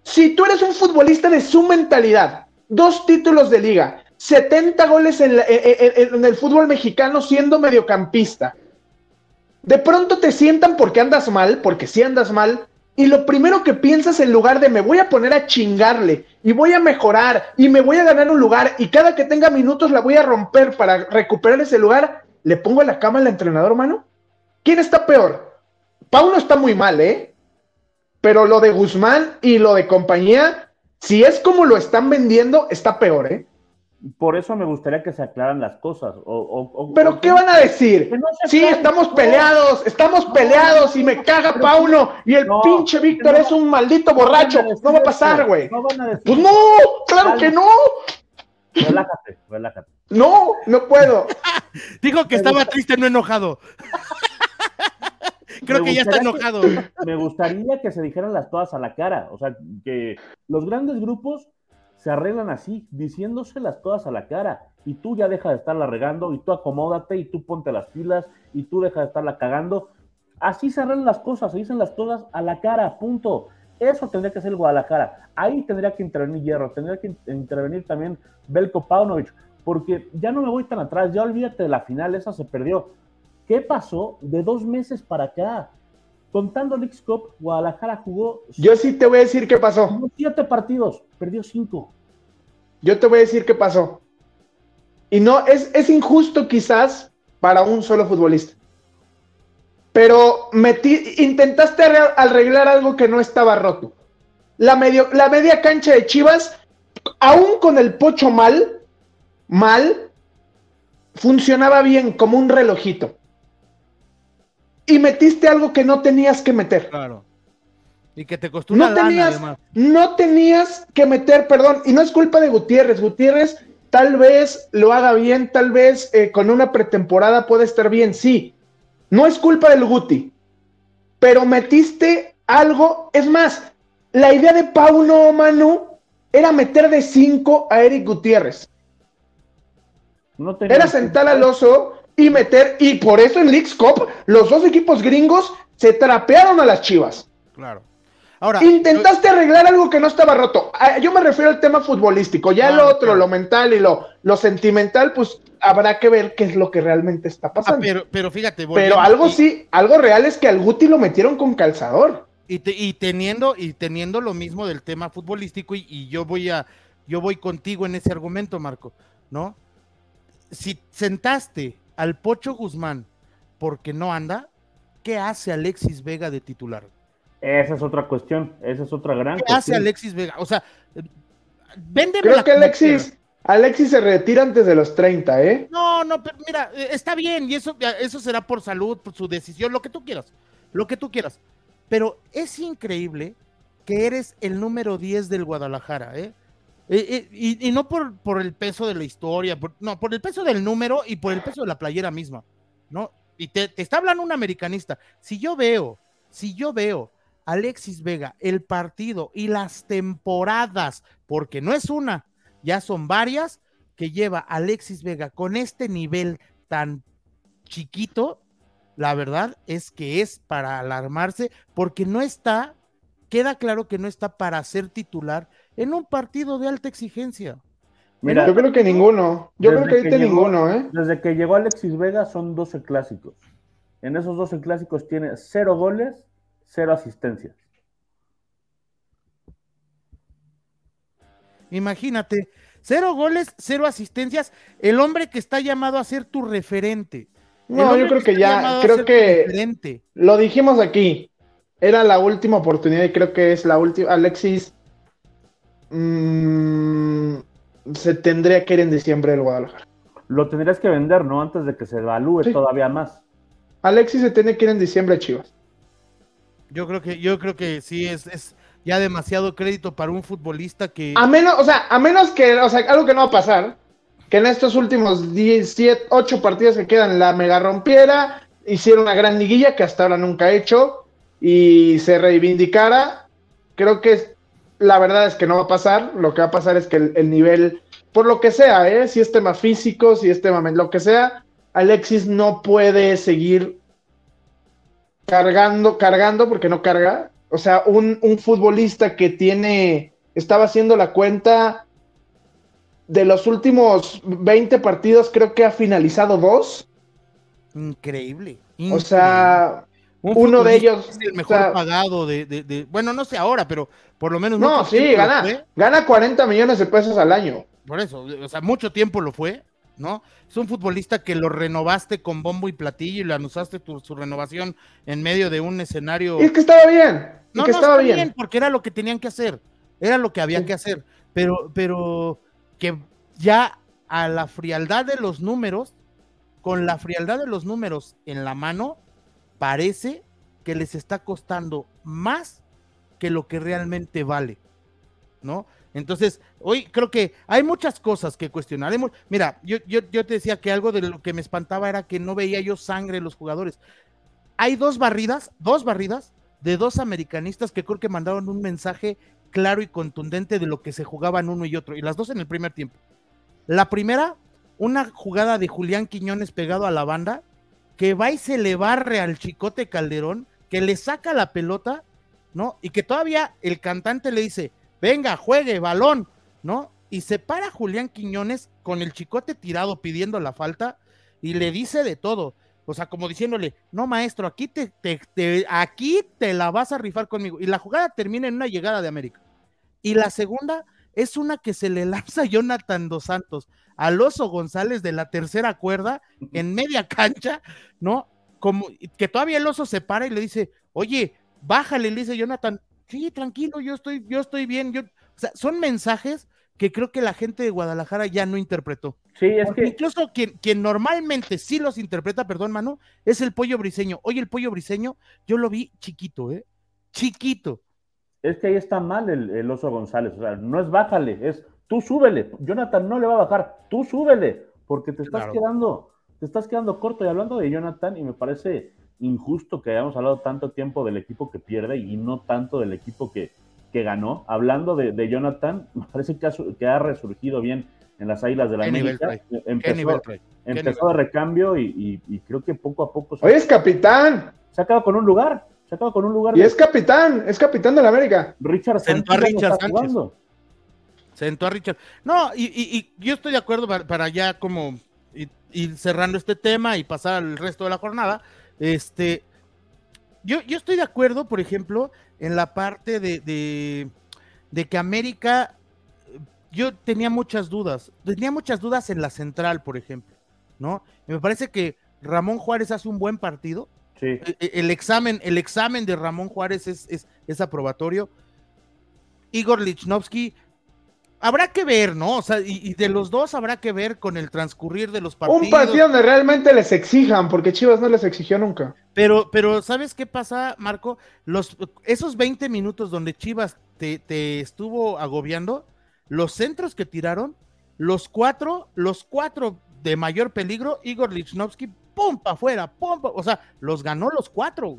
Si tú eres un futbolista de su mentalidad, dos títulos de liga, 70 goles en, en, el fútbol mexicano siendo mediocampista, de pronto te sientan porque andas mal, porque si andas mal, y lo primero que piensas en lugar de me voy a poner a chingarle y voy a mejorar y me voy a ganar un lugar y cada que tenga minutos la voy a romper para recuperar ese lugar, le pongo la cama al entrenador, mano. ¿Quién está peor? Pauno está muy mal, ¿eh? Pero lo de Guzmán y lo de compañía Si es como lo están vendiendo, está peor, ¿eh? Por eso me gustaría que se aclaran las cosas. ¿Pero qué van a decir? sí, estamos peleados, estamos peleados y me caga Pauno y el pinche Víctor es un maldito borracho. No va a pasar, güey. pues no, claro que no. Relájate, relájate. No, no puedo. Dijo que estaba triste, no enojado. Creo que ya está enojado. me gustaría que se dijeran las todas a la cara. O sea, que los grandes grupos se arreglan así, diciéndoselas todas a la cara. Y tú ya deja de estarla regando, y tú acomódate, y tú ponte las pilas, y tú deja de estarla cagando. Así se arreglan las cosas, se dicen las todas a la cara, punto. Eso tendría que ser Guadalajara. Ahí tendría que intervenir Hierro, tendría que intervenir también Belko Paunovic, porque ya no me voy tan atrás, ya olvídate de la final, esa se perdió. ¿Qué pasó de dos meses para acá? Contando el Cup, Guadalajara jugó. Yo sí te voy a decir qué pasó. Siete partidos, perdió cinco. Yo te voy a decir qué pasó. Y no, es, es injusto quizás para un solo futbolista. Pero metí, intentaste arreglar algo que no estaba roto. La, medio, la media cancha de Chivas, aún con el pocho mal, mal, funcionaba bien como un relojito y metiste algo que no tenías que meter. Claro. Y que te costó una no tenías, No tenías que meter, perdón, y no es culpa de Gutiérrez. Gutiérrez tal vez lo haga bien, tal vez eh, con una pretemporada puede estar bien, sí. No es culpa del Guti, pero metiste algo, es más, la idea de Pauno Manu era meter de cinco a Eric Gutiérrez. No era sentar al oso y meter, y por eso en League's Cup los dos equipos gringos se trapearon a las chivas. Claro. Ahora, Intentaste arreglar algo que no estaba roto. Ah, yo me refiero al tema futbolístico. Ya lo otro, lo mental y lo, lo sentimental, pues habrá que ver qué es lo que realmente está ah, pasando. pero, pero fíjate, pero algo sí, algo real es que al Guti lo metieron con calzador. Y, y teniendo, y teniendo lo mismo del tema futbolístico, y, y yo voy a, yo voy contigo en ese argumento, Marco, ¿no? Si sentaste al Pocho Guzmán porque no anda, ¿qué hace Alexis Vega de titular? Esa es otra cuestión, esa es otra gran ¿Qué hace Alexis Vega? O sea, véndeme Creo que Alexis, Alexis se retira antes de los 30, ¿eh? No, no, pero mira, está bien, y eso, eso será por salud, por su decisión, lo que tú quieras, lo que tú quieras. Pero es increíble que eres el número 10 del Guadalajara, ¿eh? Eh, eh, y, no por, por, el peso de la historia, no, por el peso del número y por el peso de la playera misma, ¿no? Y te, está hablando un americanista. Si yo veo, si yo veo Alexis Vega, el partido y las temporadas, porque no es una, ya son varias, que lleva Alexis Vega con este nivel tan chiquito, la verdad es que es para alarmarse, porque no está, queda claro que no está para ser titular en un partido de alta exigencia. Mira, yo creo que ninguno. Yo creo que ahorita ninguno, ¿eh? Desde que llegó Alexis Vega son 12 clásicos. En esos 12 clásicos tiene 0 goles, 0 asistencias. Imagínate, cero goles, cero asistencias, el hombre que está llamado a ser tu referente. No, yo creo que, ya, creo que lo dijimos aquí. Era la última oportunidad y creo que es la última. Alexis Mm, se tendría que ir en diciembre del Guadalajara. Lo tendrías que vender, ¿no? Antes de que se evalúe todavía más. Alexis se tiene que ir en diciembre, Chivas. Yo creo que, yo creo que sí es, es ya demasiado crédito para un futbolista que. A menos, o sea, a menos que, o sea, algo que no va a pasar, que en estos últimos 17, 8 partidos que quedan la mega rompiera, hiciera una gran liguilla que hasta ahora nunca ha hecho y se reivindicara. Creo que la verdad es que no va a pasar. Lo que va a pasar es que el, nivel, por lo que sea, ¿eh? si es tema físico, si es tema, lo que sea, Alexis no puede seguir cargando, cargando porque no carga. O sea, un, un futbolista que tiene, estaba haciendo la cuenta de los últimos 20 partidos, creo que ha finalizado dos. Increíble. O sea, uno de ellos es el mejor pagado de, bueno, no sé ahora, pero por lo menos no, sí, gana, gana 40 millones de pesos al año. Por eso, o sea, mucho tiempo lo fue, ¿no? Es un futbolista que lo renovaste con bombo y platillo y le anunciaste tu, su renovación en medio de un escenario. Y es que estaba bien. Y que estaba bien. porque era lo que tenían que hacer. era lo que había que hacer, pero, pero que ya a la frialdad de los números, con la frialdad de los números en la mano, parece que les está costando más que lo que realmente vale, ¿no? Entonces, hoy creo que hay muchas cosas que cuestionar. Mira, yo, yo, yo, te decía que algo de lo que me espantaba era que no veía yo sangre en los jugadores. Hay dos barridas, dos barridas de dos americanistas que creo que mandaron un mensaje claro y contundente de lo que se jugaban uno y otro, y las dos en el primer tiempo. La primera, una jugada de Julián Quiñones pegado a la banda, que va y se le barre al Chicote Calderón, que le saca la pelota, ¿no? Y que todavía el cantante le dice, venga, juegue, balón, ¿no? Y se para Julián Quiñones con el chicote tirado pidiendo la falta y le dice de todo. O sea, como diciéndole, no, maestro, aquí te, te, aquí te la vas a rifar conmigo. Y la jugada termina en una llegada de América. Y la segunda es una que se le lanza Jonathan Dos Santos al oso González de la tercera cuerda en media cancha, ¿no? Como que todavía el oso se para y le dice, oye, bájale, le dice Jonathan, sí, tranquilo, yo estoy, yo estoy bien. Yo... O sea, son mensajes que creo que la gente de Guadalajara ya no interpretó. Sí, es que... Incluso quien, quien normalmente sí los interpreta, perdón, mano, es el pollo briseño. Oye, el pollo briseño, yo lo vi chiquito, ¿eh? Chiquito. Es que ahí está mal el, oso González. O sea, no es bájale, es tú súbele. Jonathan no le va a bajar, tú súbele, porque te estás quedando, te estás quedando corto. Y hablando de Jonathan, y me parece injusto que hayamos hablado tanto tiempo del equipo que pierde y no tanto del equipo que, que ganó. Hablando de, Jonathan, me parece que ha, que ha, resurgido bien en las Águilas de la América. Empezó, empezó de recambio y, creo que poco a poco... Oye, es capitán. Se ha quedado con un lugar. Se ha quedado con un lugar. Y es capitán, es capitán de la América. Richard Sánchez. Richard Sánchez. Sentó a Richard. No, y, yo estoy de acuerdo para, ya como ir cerrando este tema y pasar al resto de la jornada. Este, yo, yo estoy de acuerdo, por ejemplo, en la parte de, de, que América, yo tenía muchas dudas, tenía muchas dudas en la central, por ejemplo, ¿no? Y me parece que Ramón Juárez hace un buen partido. Sí. E, e, el, examen, el examen de Ramón Juárez es, es, es aprobatorio. Igor Lichnowsky habrá que ver, ¿no? O sea, y, de los dos habrá que ver con el transcurrir de los partidos. Un partido donde realmente les exijan, porque Chivas no les exigió nunca. Pero, pero ¿sabes qué pasa, Marco? Los, esos 20 minutos donde Chivas te, te estuvo agobiando, los centros que tiraron, los cuatro, los cuatro de mayor peligro, Igor Lichnowsky, pum, para afuera, pum, o sea, los ganó los cuatro.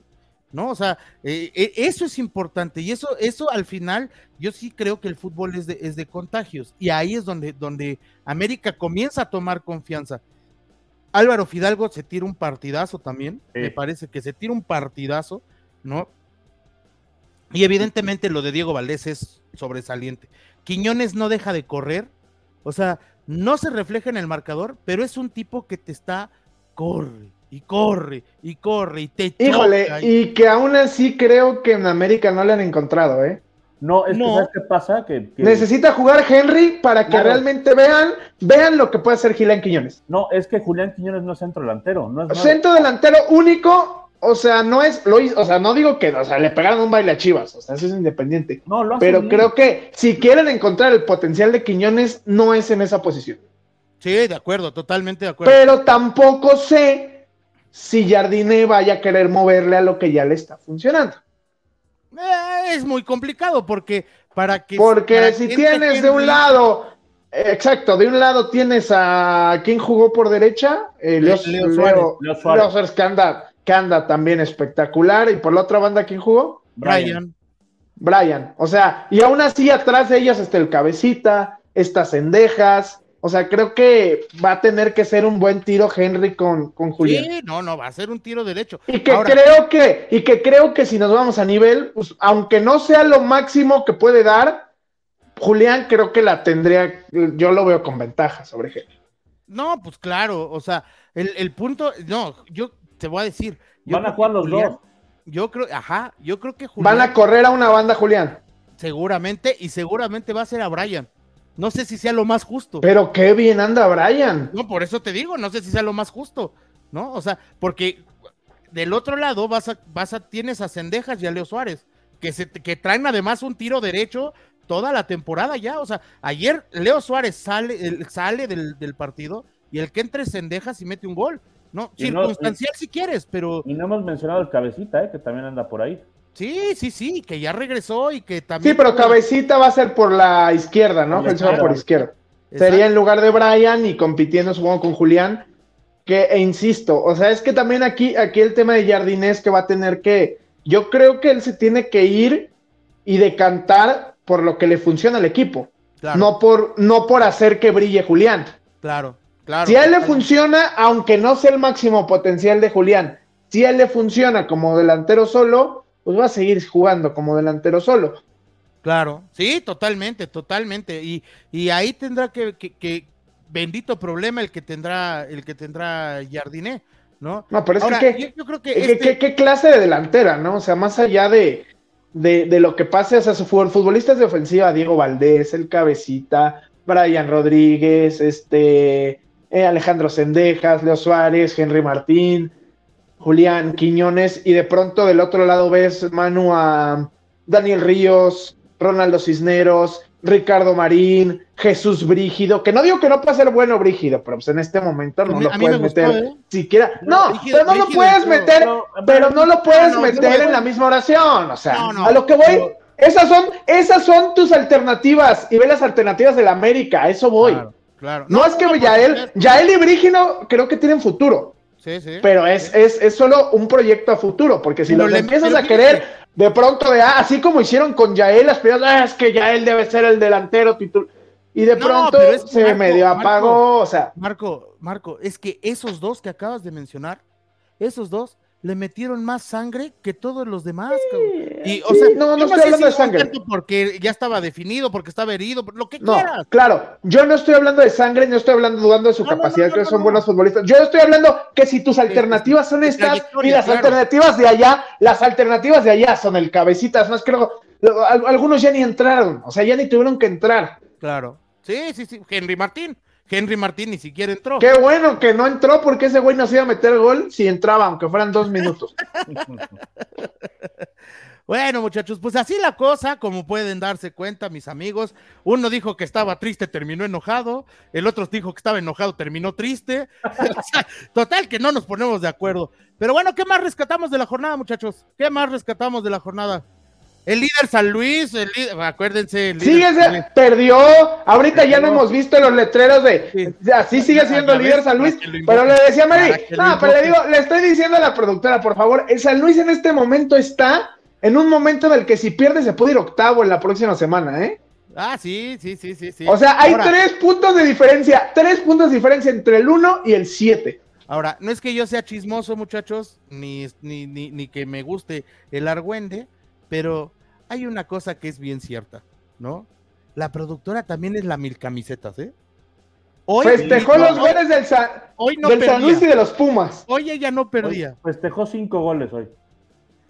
¿No? O sea, eh, eh, eso es importante y eso, eso al final, yo sí creo que el fútbol es de, es de contagios y ahí es donde, donde América comienza a tomar confianza. Álvaro Fidalgo se tira un partidazo también, me parece que se tira un partidazo, ¿no? Y evidentemente lo de Diego Valdés es sobresaliente. Quiñones no deja de correr, o sea, no se refleja en el marcador, pero es un tipo que te está, corre, y corre, y corre, y te Híjole, y... que aún así creo que en América no le han encontrado, ¿eh? No, es que ¿sabes qué pasa? Que, Necesita jugar Henry para que realmente vean, vean lo que puede hacer Julián Quiñones. No, es que Julián Quiñones no es centro delantero, no es centro delantero único, o sea, no es, lo o sea, no digo que, o sea, le pegaron un baile a Chivas, o sea, eso es independiente. No, lo Pero creo que si quieren encontrar el potencial de Quiñones, no es en esa posición. Sí, de acuerdo, totalmente de acuerdo. Pero tampoco sé si Jardine vaya a querer moverle a lo que ya le está funcionando. Eh, es muy complicado porque para que... Porque si tienes de un lado, exacto, de un lado tienes a quien jugó por derecha, eh, Leo, Suárez, que, anda, también espectacular, y por la otra banda, ¿quién jugó? Brian. Brian, o sea, y aún así atrás de ellos está el cabecita, estas cendejas, o sea, creo que va a tener que ser un buen tiro Henry con, con Julián. Sí, no, no, va a ser un tiro derecho. Y que creo que, y que creo que si nos vamos a nivel, pues, aunque no sea lo máximo que puede dar, Julián creo que la tendría, yo lo veo con ventaja sobre Henry. No, pues claro, o sea, el, punto, no, yo te voy a decir. Van a jugar los dos. Yo creo, ajá, yo creo que Julián. Van a correr a una banda, Julián. Seguramente, y seguramente va a ser a Brian. No sé si sea lo más justo. Pero qué bien anda Brian. No, por eso te digo, no sé si sea lo más justo, ¿no? O sea, porque del otro lado vas a, vas a, tienes a Cendejas y a Leo Suárez, que, se, que traen además un tiro derecho toda la temporada ya. O sea, ayer Leo Suárez sale, sale del, partido y el que entre Sendejas y mete un gol. No, circunstancial si quieres, pero. Y no hemos mencionado el cabecita, ¿eh? que también anda por ahí. Sí, sí, sí, que ya regresó y que también. Sí, pero cabecita va a ser por la izquierda, ¿no? Por, por izquierda. Sería en lugar de Brian y compitiendo, supongo, con Julián. Que, e insisto, o sea, es que también aquí, aquí el tema de Jardinés que va a tener que. Yo creo que él se tiene que ir y decantar por lo que le funciona al equipo. No, por, no por hacer que brille Julián. Claro, claro. Si a él le funciona, aunque no sea el máximo potencial de Julián, si a él le funciona como delantero solo, pues va a seguir jugando como delantero solo. Claro, sí, totalmente, totalmente. Y, y ahí tendrá que, que, bendito problema el que tendrá, el que tendrá Jardiné, ¿no? No, pero es que, yo, creo que este ¿qué, clase de delantera, ¿no? O sea, más allá de, de, lo que pase, o sea, su futbolistas de ofensiva, Diego Valdés, el Cabecita, Brian Rodríguez, este, eh, Alejandro Sendejas, Leo Suárez, Henry Martín, Julián Quiñones, y de pronto del otro lado ves Manu a Daniel Ríos, Ronaldo Cisneros, Ricardo Marín, Jesús Brígido, que no digo que no pueda ser bueno Brígido, pero pues en este momento no lo puedes meter ¿eh? siquiera. No, pero no lo puedes meter, pero no lo puedes meter en la misma oración. O sea, a lo que voy, esas son, esas son tus alternativas y ve las alternativas de la América, a eso voy. Claro, No, es que Yael, Yael y Brígido creo que tienen futuro. Sí, sí. Pero es, es, es, solo un proyecto a futuro, porque si lo empiezas a querer de pronto, de, ah, así como hicieron con Yael, las primeras, ah, es que Yael debe ser el delantero titular. Y de pronto se medio apagó, o sea. Marco, Marco, es que esos dos que acabas de mencionar, esos dos le metieron más sangre que todos los demás. y, o sea, no, no estoy hablando de sangre. Porque ya estaba definido, porque estaba herido, lo que quieras. Claro, yo no estoy hablando de sangre, no estoy hablando dudando de su capacidad, que son buenos futbolistas. Yo estoy hablando que si tus alternativas son estas y las alternativas de allá, las alternativas de allá son el cabecitas, más creo, algunos ya ni entraron, o sea, ya ni tuvieron que entrar. Claro. Sí, sí, sí, Henry Martín. Henry Martín ni siquiera entró. Qué bueno que no entró porque ese güey no se iba a meter gol si entraba, aunque fueran dos minutos. bueno, muchachos, pues así la cosa, como pueden darse cuenta, mis amigos. Uno dijo que estaba triste, terminó enojado. El otro dijo que estaba enojado, terminó triste. Total, que no nos ponemos de acuerdo. Pero bueno, ¿qué más rescatamos de la jornada, muchachos? ¿Qué más rescatamos de la jornada? El líder San Luis, el líder, acuérdense. El sigue, perdió. Ahorita ya no hemos visto los letreros de. Así sigue siendo el líder San Luis. Pero le decía Mary, no, pero le digo, le estoy diciendo a la productora, por favor, el San Luis en este momento está en un momento en el que si pierde se puede ir octavo en la próxima semana, ¿eh? Ah, sí, sí, sí, sí. sí. O sea, hay tres puntos de diferencia, tres puntos de diferencia entre el 1 y el 7. Ahora, no es que yo sea chismoso, muchachos, ni, ni, ni, ni que me guste el argüende, pero hay una cosa que es bien cierta, ¿no? La productora también es la mil camisetas, ¿eh? Hoy, festejó los goles del, San, Luis y de los Pumas. Hoy ella no perdía. festejó cinco goles hoy.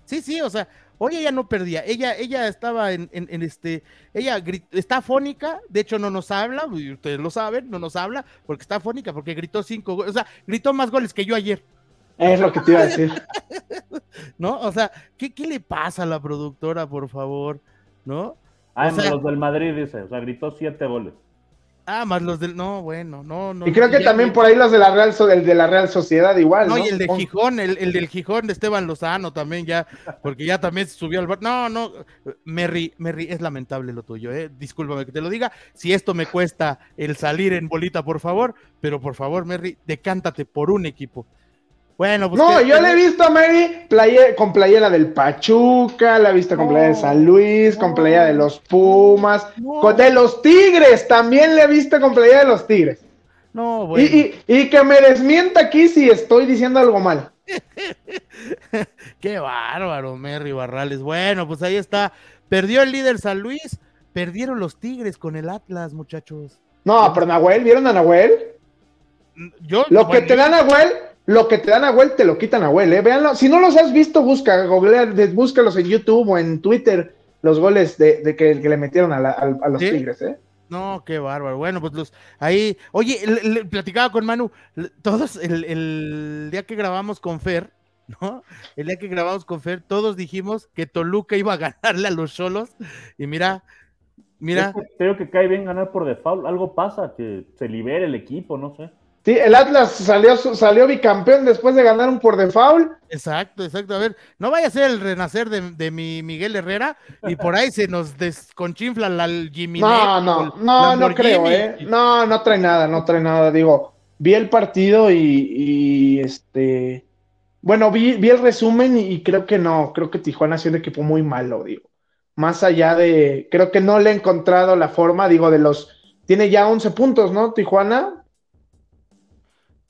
Sí, sí, o sea, hoy ella no perdía. Ella, ella estaba en, en, este, ella está fónica, de hecho no nos habla, ustedes lo saben, no nos habla, porque está fónica, porque gritó cinco goles, o sea, gritó más goles que yo ayer. Es lo que te iba a decir. ¿No? O sea, ¿qué, ¿qué, le pasa a la productora, por favor? ¿No? Ah, los del Madrid, dice. O sea, gritó siete goles. Ah, más los del. No, bueno, no, no. Y creo que también por ahí los de la Real, el de la Real Sociedad igual. No, y el de Gijón, el, el, del Gijón de Esteban Lozano también ya, porque ya también subió al bar. No, no, Merry, Merry, es lamentable lo tuyo, ¿eh? Discúlpame que te lo diga. Si esto me cuesta el salir en bolita, por favor, pero por favor, Merry, decántate por un equipo. Bueno, pues. No, yo le he visto a Mary con playera del Pachuca, la he visto con playera de San Luis, con playera de los Pumas, con, de los Tigres, también le he visto con playera de los Tigres. No, bueno. Y, y, que me desmienta aquí si estoy diciendo algo mal. Qué bárbaro, Mary Barrales. Bueno, pues ahí está. Perdió el líder San Luis, perdieron los Tigres con el Atlas, muchachos. No, pero Nahuel, ¿vieron a Nahuel? Yo, Lo que te da Nahuel lo que te dan a Nahuel, te lo quitan a Nahuel, ¿eh? Véanlo. Si no los has visto, busca, búscalos en YouTube o en Twitter, los goles de, que, le metieron a, los Tigres, ¿eh? No, qué bárbaro. Bueno, pues los ahí, oye, le, platicaba con Manu, todos el, día que grabamos con Fer, ¿no? El día que grabamos con Fer, todos dijimos que Toluca iba a ganarle a los Cholos y mira, Mira. Creo que cae bien ganar por default. Algo pasa, que se libere el equipo, no sé. Sí, el Atlas salió, salió bicampeón después de ganar un por default. Exacto, exacto. A ver, no vaya a ser el renacer de, mi Miguel Herrera y por ahí se nos desconchinfla la Jimmy. No, no, no, no creo, ¿eh? No, no trae nada, no trae nada. Digo, vi el partido y, este. Bueno, vi, vi el resumen y, creo que no, creo que Tijuana ha sido un equipo muy malo, digo. Más allá de, creo que no le he encontrado la forma, digo, de los, tiene ya 11 puntos, ¿no? Tijuana,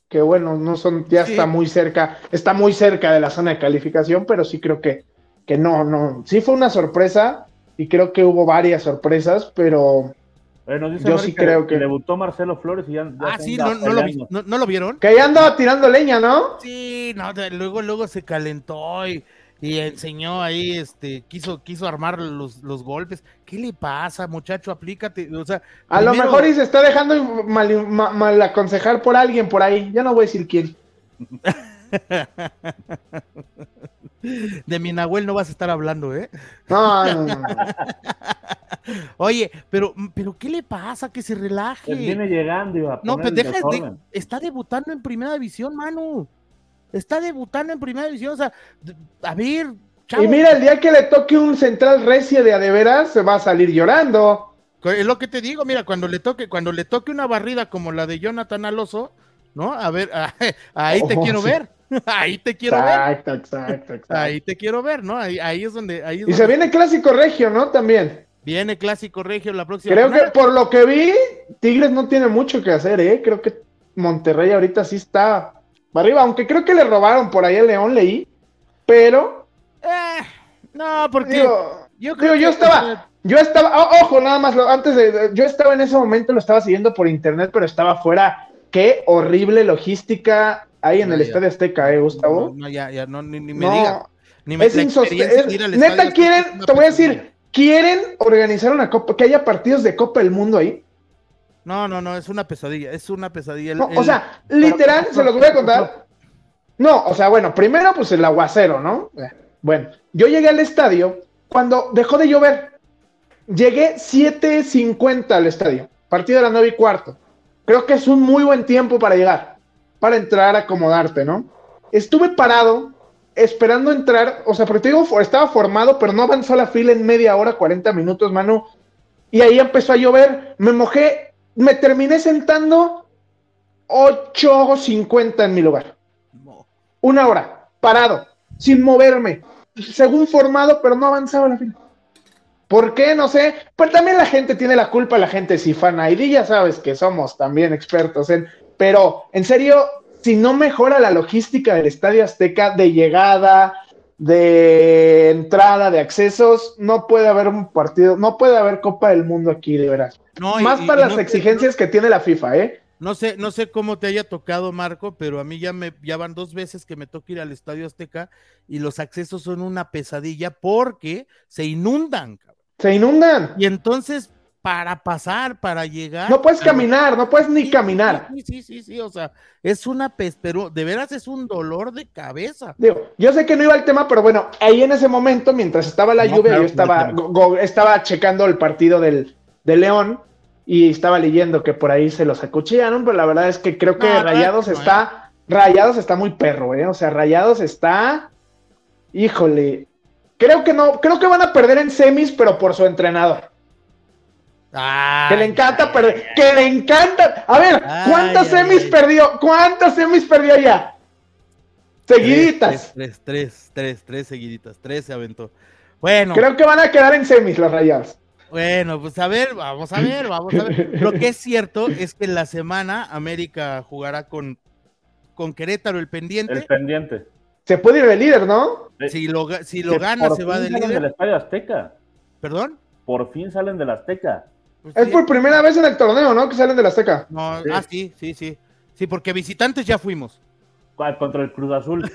que bueno, no son, ya está muy cerca, está muy cerca de la zona de calificación, pero sí creo que, que no, no, sí fue una sorpresa y creo que hubo varias sorpresas, pero yo sí creo que... Debutó Marcelo Flores y ya... ah, sí, no, lo, vieron? Que ya andaba tirando leña, ¿no? Sí, no, luego, luego se calentó y y enseñó ahí, este, quiso, quiso armar los, los golpes. ¿Qué le pasa, muchacho? Aplícate. O sea, a lo mejor y se está dejando mal, aconsejar por alguien por ahí. Ya no voy a decir quién. De mi Nahuel no vas a estar hablando, ¿eh? No, Oye, pero, pero ¿qué le pasa? Que se relaje. viene llegando y va a No, pero deja, está debutando en primera división, Manu. Está debutando en primera división. O sea, a ver. Y mira, el día que le toque un central recio de adeveras, se va a salir llorando. Es lo que te digo, mira, cuando le toque, cuando le toque una barrida como la de Jonathan Aloso, ¿no? A ver, ahí te oh, quiero ver. Ahí te quiero ver. Exacto, exacto, exacto. Ahí te quiero ver, ¿no? Ahí, es donde. y se viene clásico regio, ¿no? También. Viene clásico regio la próxima. Creo que por lo que vi, Tigres no tiene mucho que hacer, ¿eh? Creo que Monterrey ahorita sí está arriba, aunque creo que le robaron por ahí el León, leí, pero... Eh, no, porque... yo, creo yo estaba... Yo estaba, ojo, nada más, antes de, yo estaba en ese momento, lo estaba siguiendo por internet, pero estaba fuera. Qué horrible logística hay en el Estadio Azteca, ¿eh, Gustavo? No, ya, ya, no, ni, me diga. Ni me es insostenible. Neta, quieren, te voy a decir, quieren organizar una copa, que haya partidos de Copa del Mundo ahí. No, no, no, es una pesadilla, es una pesadilla. O sea, literal, se los voy a contar. No, o sea, bueno, primero pues el aguacero, ¿no? Bueno, yo llegué al estadio cuando dejó de llover. Llegué 7.50 al estadio, partido de las 9 y cuarto. Creo que es un muy buen tiempo para llegar, para entrar a acomodarte, ¿no? Estuve parado esperando entrar, o sea, porque te digo, estaba formado, pero no avanzó la fila en media hora, 40 minutos, mano. Y ahí empezó a llover, me mojé me terminé sentando 8.50 en mi lugar. Una hora, parado, sin moverme, según formado, pero no avanzaba la fila. ¿Por qué? No sé. Pues también la gente tiene la culpa, la gente si fan ID, ya sabes que somos también expertos en. Pero, en serio, si no mejora la logística del Estadio Azteca de llegada, de entrada, de accesos, no puede haber un partido, no puede haber Copa del Mundo aquí, de veras. Más para las exigencias que tiene la FIFA, ¿eh? No sé, no sé cómo te haya tocado, Marco, pero a mí ya me ya van dos veces que me toca ir al Estadio Azteca y los accesos son una pesadilla porque se inundan, cabrón. Se inundan. Y entonces para pasar, para llegar. No puedes caminar, no puedes ni caminar. Sí, sí, sí, sí, o sea, es una pez, pero de veras es un dolor de cabeza. Digo, yo sé que no iba al tema, pero bueno, ahí en ese momento, mientras estaba la lluvia, yo estaba, estaba checando el partido del, León y estaba leyendo que por ahí se los acuchillaron, pero la verdad es que creo que Rayados está, ¿eh? Rayados está muy perro, ¿eh? O sea, Rayados está, híjole, creo que no, creo que van a perder en semis, pero por su entrenador que le encanta perder, que le encanta. A ver, ¿cuántas semis perdió? ¿Cuántas semis perdió ya? Seguiditas. Tres, tres, tres, tres, seguiditas, tres se aventó. Bueno. Creo que van a quedar en semis las rayadas. Bueno, pues a ver, vamos a ver, vamos a ver. Lo que es cierto es que en la semana América jugará con, con Querétaro el pendiente. El pendiente. Se puede ir de líder, ¿no? Si lo, si lo gana, se va de líder. del Estadio Azteca. ¿Perdón? Por fin salen del Azteca. Pues es por primera vez en el torneo, ¿no? Que salen de la Azteca. No, Ah, sí, sí, sí. Sí, porque visitantes ya fuimos. Contra el Cruz Azul.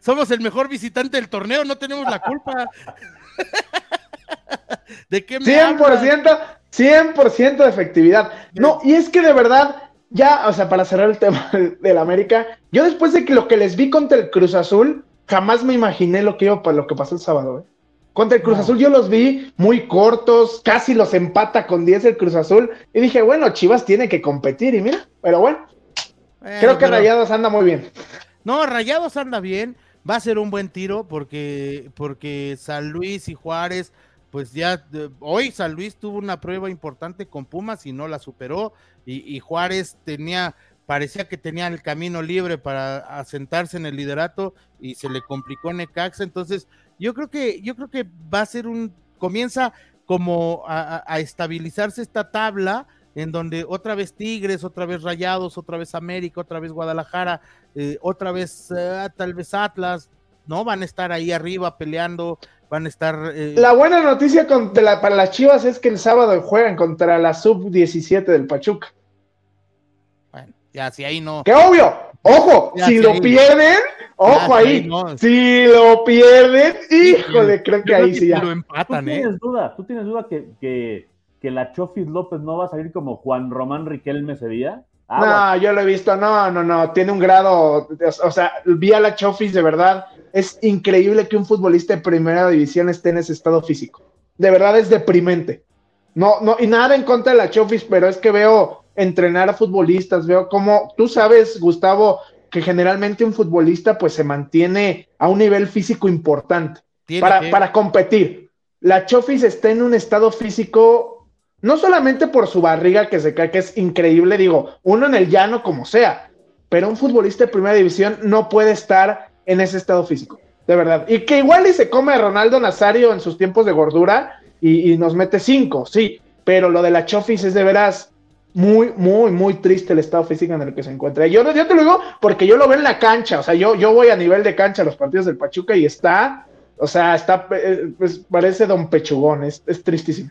Somos el mejor visitante del torneo, no tenemos la culpa. ¿De qué me 100%, 100% de efectividad. No, y es que de verdad, ya, o sea, para cerrar el tema del América, yo después de que lo que les vi contra el Cruz Azul, jamás me imaginé lo que iba para lo que pasó el sábado, ¿eh? Contra el Cruz Azul yo los vi muy cortos, casi los empata con 10 el Cruz Azul. Y dije, bueno, Chivas tiene que competir. Y mira, pero bueno, creo que Rayados anda muy bien. No, Rayados anda bien. Va a ser un buen tiro porque, porque San Luis y Juárez, pues ya hoy San Luis tuvo una prueba importante con Pumas y no la superó. Y, y Juárez tenía parecía que tenía el camino libre para asentarse en el liderato y se le complicó Necaxa. Entonces, yo creo que, yo creo que va a ser un, comienza como a, estabilizarse esta tabla en donde otra vez Tigres, otra vez Rayados, otra vez América, otra vez Guadalajara, eh, otra vez eh, tal vez Atlas, ¿no? Van a estar ahí arriba peleando, van a estar... Eh, la buena noticia para las Chivas es que el sábado juegan contra la sub-17 del Pachuca. Ya, si ahí no. ¡Qué obvio! ¡Ojo! si, lo pierden, ojo ahí. Si lo pierden, híjole, creo que ahí sí ya. Lo empatan, ¿Tú ¿eh? tienes duda, tú tienes duda que, que, que, la Chofis López no va a salir como Juan Román Riquelme Sevilla. Ah, no, yo lo he visto, no, no, no, tiene un grado, o sea, vi a la Chofis de verdad, es increíble que un futbolista de primera división esté en ese estado físico, de verdad es deprimente. No, no, y nada en contra de la Chofis, pero es que veo entrenar a futbolistas, veo como, tú sabes, Gustavo, que generalmente un futbolista pues se mantiene a un nivel físico importante para, para competir. La Chofis está en un estado físico, no solamente por su barriga que se cae, que es increíble, digo, uno en el llano como sea, pero un futbolista de primera división no puede estar en ese estado físico, de verdad. Y que igual y se come a Ronaldo Nazario en sus tiempos de gordura y, y nos mete cinco, sí, pero lo de la Chofis es de veras muy, muy, muy triste el estado físico en el que se encuentra. Yo, yo te lo digo porque yo lo veo en la cancha, o sea, yo, yo voy a nivel de cancha a los partidos del Pachuca y está, o sea, está, eh, pues parece Don Pechugón, es, es tristísimo.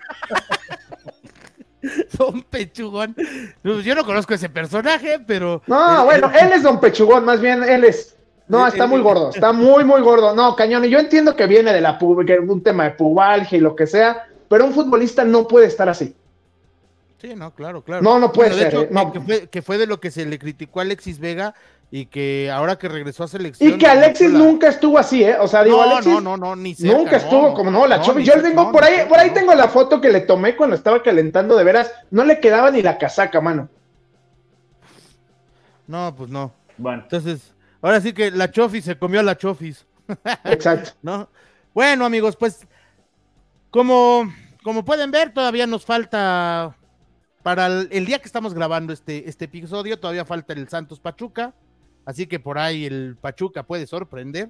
Don Pechugón. Yo no conozco ese personaje, pero. No, bueno, él es Don Pechugón, más bien él es. No, está muy gordo, está muy, muy gordo. No, cañón. Y yo entiendo que viene de la que un tema de pubalgia y lo que sea, pero un futbolista no puede estar así. Sí, no, claro, claro. No, no puede ser. Eh, que, fue, de lo que se le criticó a Alexis Vega y que ahora que regresó a selección. Y que Alexis nunca estuvo así, ¿eh? O sea, digo, no, Alexis. No, no, no, ni Nunca estuvo como, no, la Chofi. Yo tengo por ahí, por ahí tengo la foto que le tomé cuando estaba calentando, de veras, no le quedaba ni la casaca, mano. No, pues no. Bueno. Entonces, ahora sí que la Chofis se comió a la Chofis. Exacto. ¿No? Bueno, amigos, pues, como, como pueden ver, todavía nos falta para el, día que estamos grabando este, este episodio, todavía falta el Santos Pachuca, así que por ahí el Pachuca puede sorprender,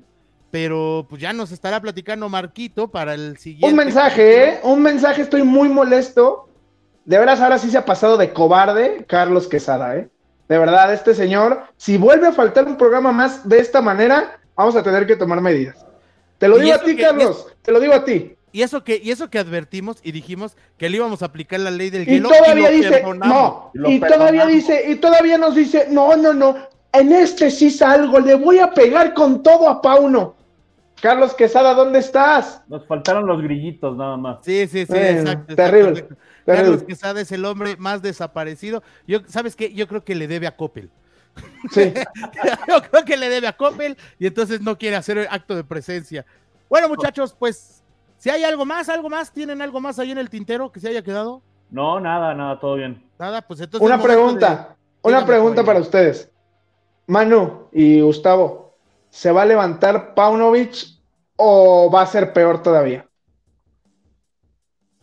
pero pues ya nos estará platicando Marquito para el siguiente. Un mensaje, ¿eh? Un mensaje, estoy muy molesto. De veras, ahora sí se ha pasado de cobarde Carlos Quesada, ¿eh? De verdad, este señor, si vuelve a faltar un programa más de esta manera, vamos a tener que tomar medidas. Te lo digo a ti, Carlos, te lo digo a ti. Y eso que, y eso que advertimos y dijimos que le íbamos a aplicar la ley del hielo. Y todavía dice, no, y, todavía dice, y todavía nos dice, no, no, no, en este sí salgo, le voy a pegar con todo a Pauno. Carlos Quesada, ¿dónde estás? Nos faltaron los grillitos nada más. Sí, sí, sí, exacto. Terrible. Carlos Quesada es el hombre más desaparecido. Yo, ¿sabes qué? Yo creo que le debe a Coppel. Sí. Yo creo que le debe a Coppel y entonces no quiere hacer el acto de presencia. Bueno, muchachos, pues si hay algo más, algo más, ¿tienen algo más ahí en el tintero que se haya quedado? No, nada, nada, todo bien. Nada, pues entonces. Una pregunta, una pregunta para ustedes. Manu y Gustavo, ¿se va a levantar Paunovic o va a ser peor todavía?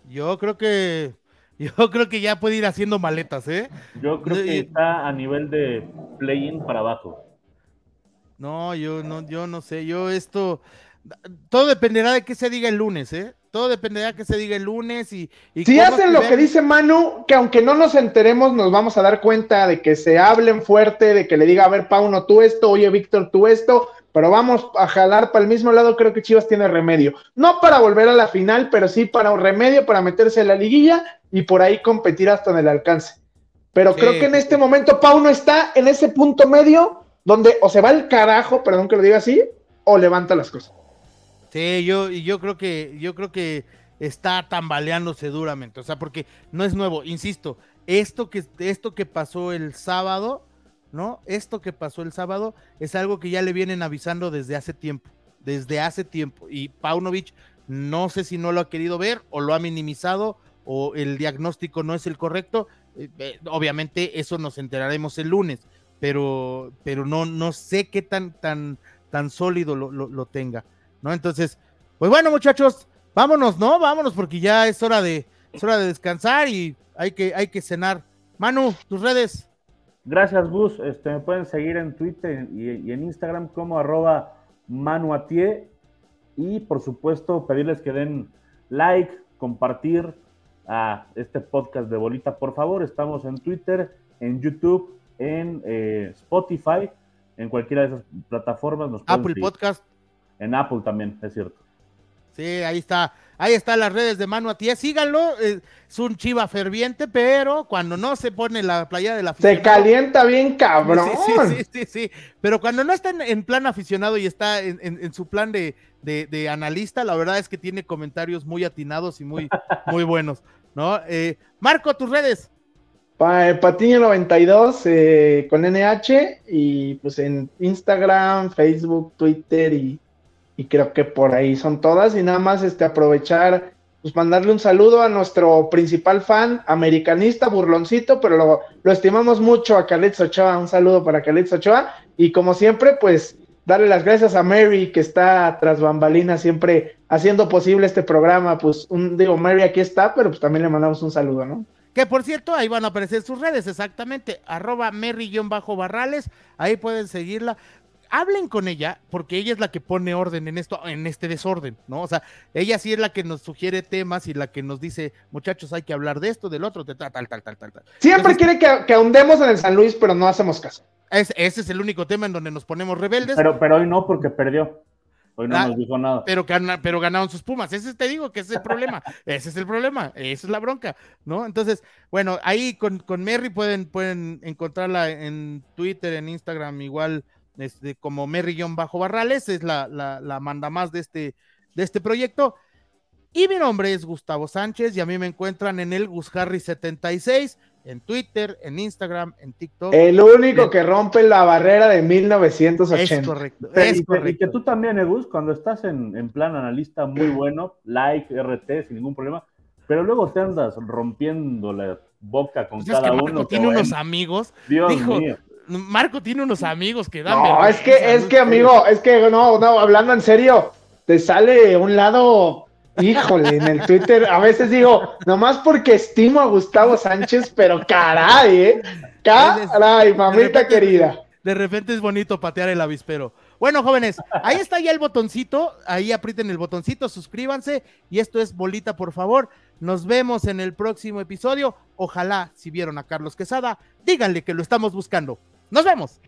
Yo creo que yo creo que ya puede ir haciendo maletas, ¿eh? Yo creo que está a nivel de play-in para abajo. No, yo no, yo no sé, yo esto, todo dependerá de qué se diga el lunes, ¿eh? Todo dependerá de qué se diga el lunes y... si hacen lo que dice Manu, que aunque no nos enteremos, nos vamos a dar cuenta de que se hablen fuerte, de que le diga, a ver, Pauno, tú esto, oye, Víctor, tú esto, pero vamos a jalar para el mismo lado, creo que Chivas tiene remedio. No para volver a la final, pero sí para un remedio, para meterse en la liguilla y por ahí competir hasta en el alcance. Pero creo que en este momento Pauno está en ese punto medio donde o se va el carajo, perdón que lo diga así, o levanta las cosas. Sí, yo, yo creo que, yo creo que está tambaleándose duramente, o sea, porque no es nuevo, insisto, esto que, esto que pasó el sábado, ¿no? Esto que pasó el sábado es algo que ya le vienen avisando desde hace tiempo, desde hace tiempo, y Paunovic No sé si no lo ha querido ver o lo ha minimizado o el diagnóstico no es el correcto. Eh, eh, obviamente eso nos enteraremos el lunes, pero, pero no, no sé qué tan, tan, tan sólido lo, lo, tenga, ¿no? Entonces, pues bueno, muchachos, vámonos, ¿no? Vámonos porque ya es hora de, es hora de descansar y hay que, hay que cenar. Manu, tus redes. Gracias, Gus. Este, me pueden seguir en Twitter y, en Instagram como arroba manuatie. Y por supuesto, pedirles que den like, compartir a este podcast de Bolita, por favor. Estamos en Twitter, en YouTube, en eh, Spotify, en cualquiera de esas plataformas. Nos Apple Podcast. En Apple también, es cierto. Sí, ahí está. Ahí están las redes de Manu Atié. Síganlo. Eh, es un chiva ferviente, pero cuando no se pone la playa de la Se calienta bien cabrón. Sí, sí, sí, sí, Pero cuando no está en, plan aficionado y está en, su plan de, analista, la verdad es que tiene comentarios muy atinados y muy, muy buenos. ¿no? Eh, Marco, tus redes. Patiño 92 eh, con NH y pues en Instagram, Facebook, Twitter y y creo que por ahí son todas. Y nada más este aprovechar pues mandarle un saludo a nuestro principal fan, americanista, burloncito, pero lo, estimamos mucho a Khaled Ochoa, un saludo para Khaled Ochoa, y como siempre, pues darle las gracias a Mary, que está tras bambalina, siempre haciendo posible este programa, pues un, digo, Mary aquí está, pero pues también le mandamos un saludo, ¿no? Que por cierto, ahí van a aparecer sus redes, exactamente, arroba Mary-Barrales, ahí pueden seguirla hablen con ella, porque ella es la que pone orden en esto, en este desorden, ¿no? O sea, ella sí es la que nos sugiere temas y la que nos dice, muchachos, hay que hablar de esto, del otro, de tal, tal, tal, tal, tal. Siempre quiere que, que, ahondemos en el San Luis, pero no hacemos caso. ese es el único tema en donde nos ponemos rebeldes. Pero, pero hoy no, porque perdió. Hoy no ah, nos dijo nada. Pero, pero ganaron sus Pumas. Ese te digo que ese es el problema. ese es el problema. Esa es la bronca, ¿no? Entonces, bueno, ahí con, con Mary pueden, pueden encontrarla en Twitter, en Instagram, igual este, como Merry-Bajo Barrales, es la, la, manda más de este, de este proyecto. Y mi nombre es Gustavo Sánchez y a mí me encuentran en el GusHarry76, en Twitter, en Instagram, en TikTok. El único que rompe la barrera de 1980. Es correcto. Es y, correcto. y que tú también, Gus, cuando estás en, en, plan analista muy bueno, like, RT, sin ningún problema, pero luego te andas rompiendo la boca con pues cada uno. Tiene unos amigos. Dios mío. Marco tiene unos amigos que dan. No, es que, es que, amigo, es que no, no, hablando en serio, te sale un lado, híjole, en el Twitter, a veces digo, nomás porque estimo a Gustavo Sánchez, pero caray, ¿eh? Caray, mamita querida. De repente es bonito patear el avispero. Bueno, jóvenes, ahí está ya el botoncito, ahí aprieten el botoncito, suscríbanse y esto es bolita, por favor. Nos vemos en el próximo episodio. Ojalá, si vieron a Carlos Quesada, díganle que lo estamos buscando. Nos vemos.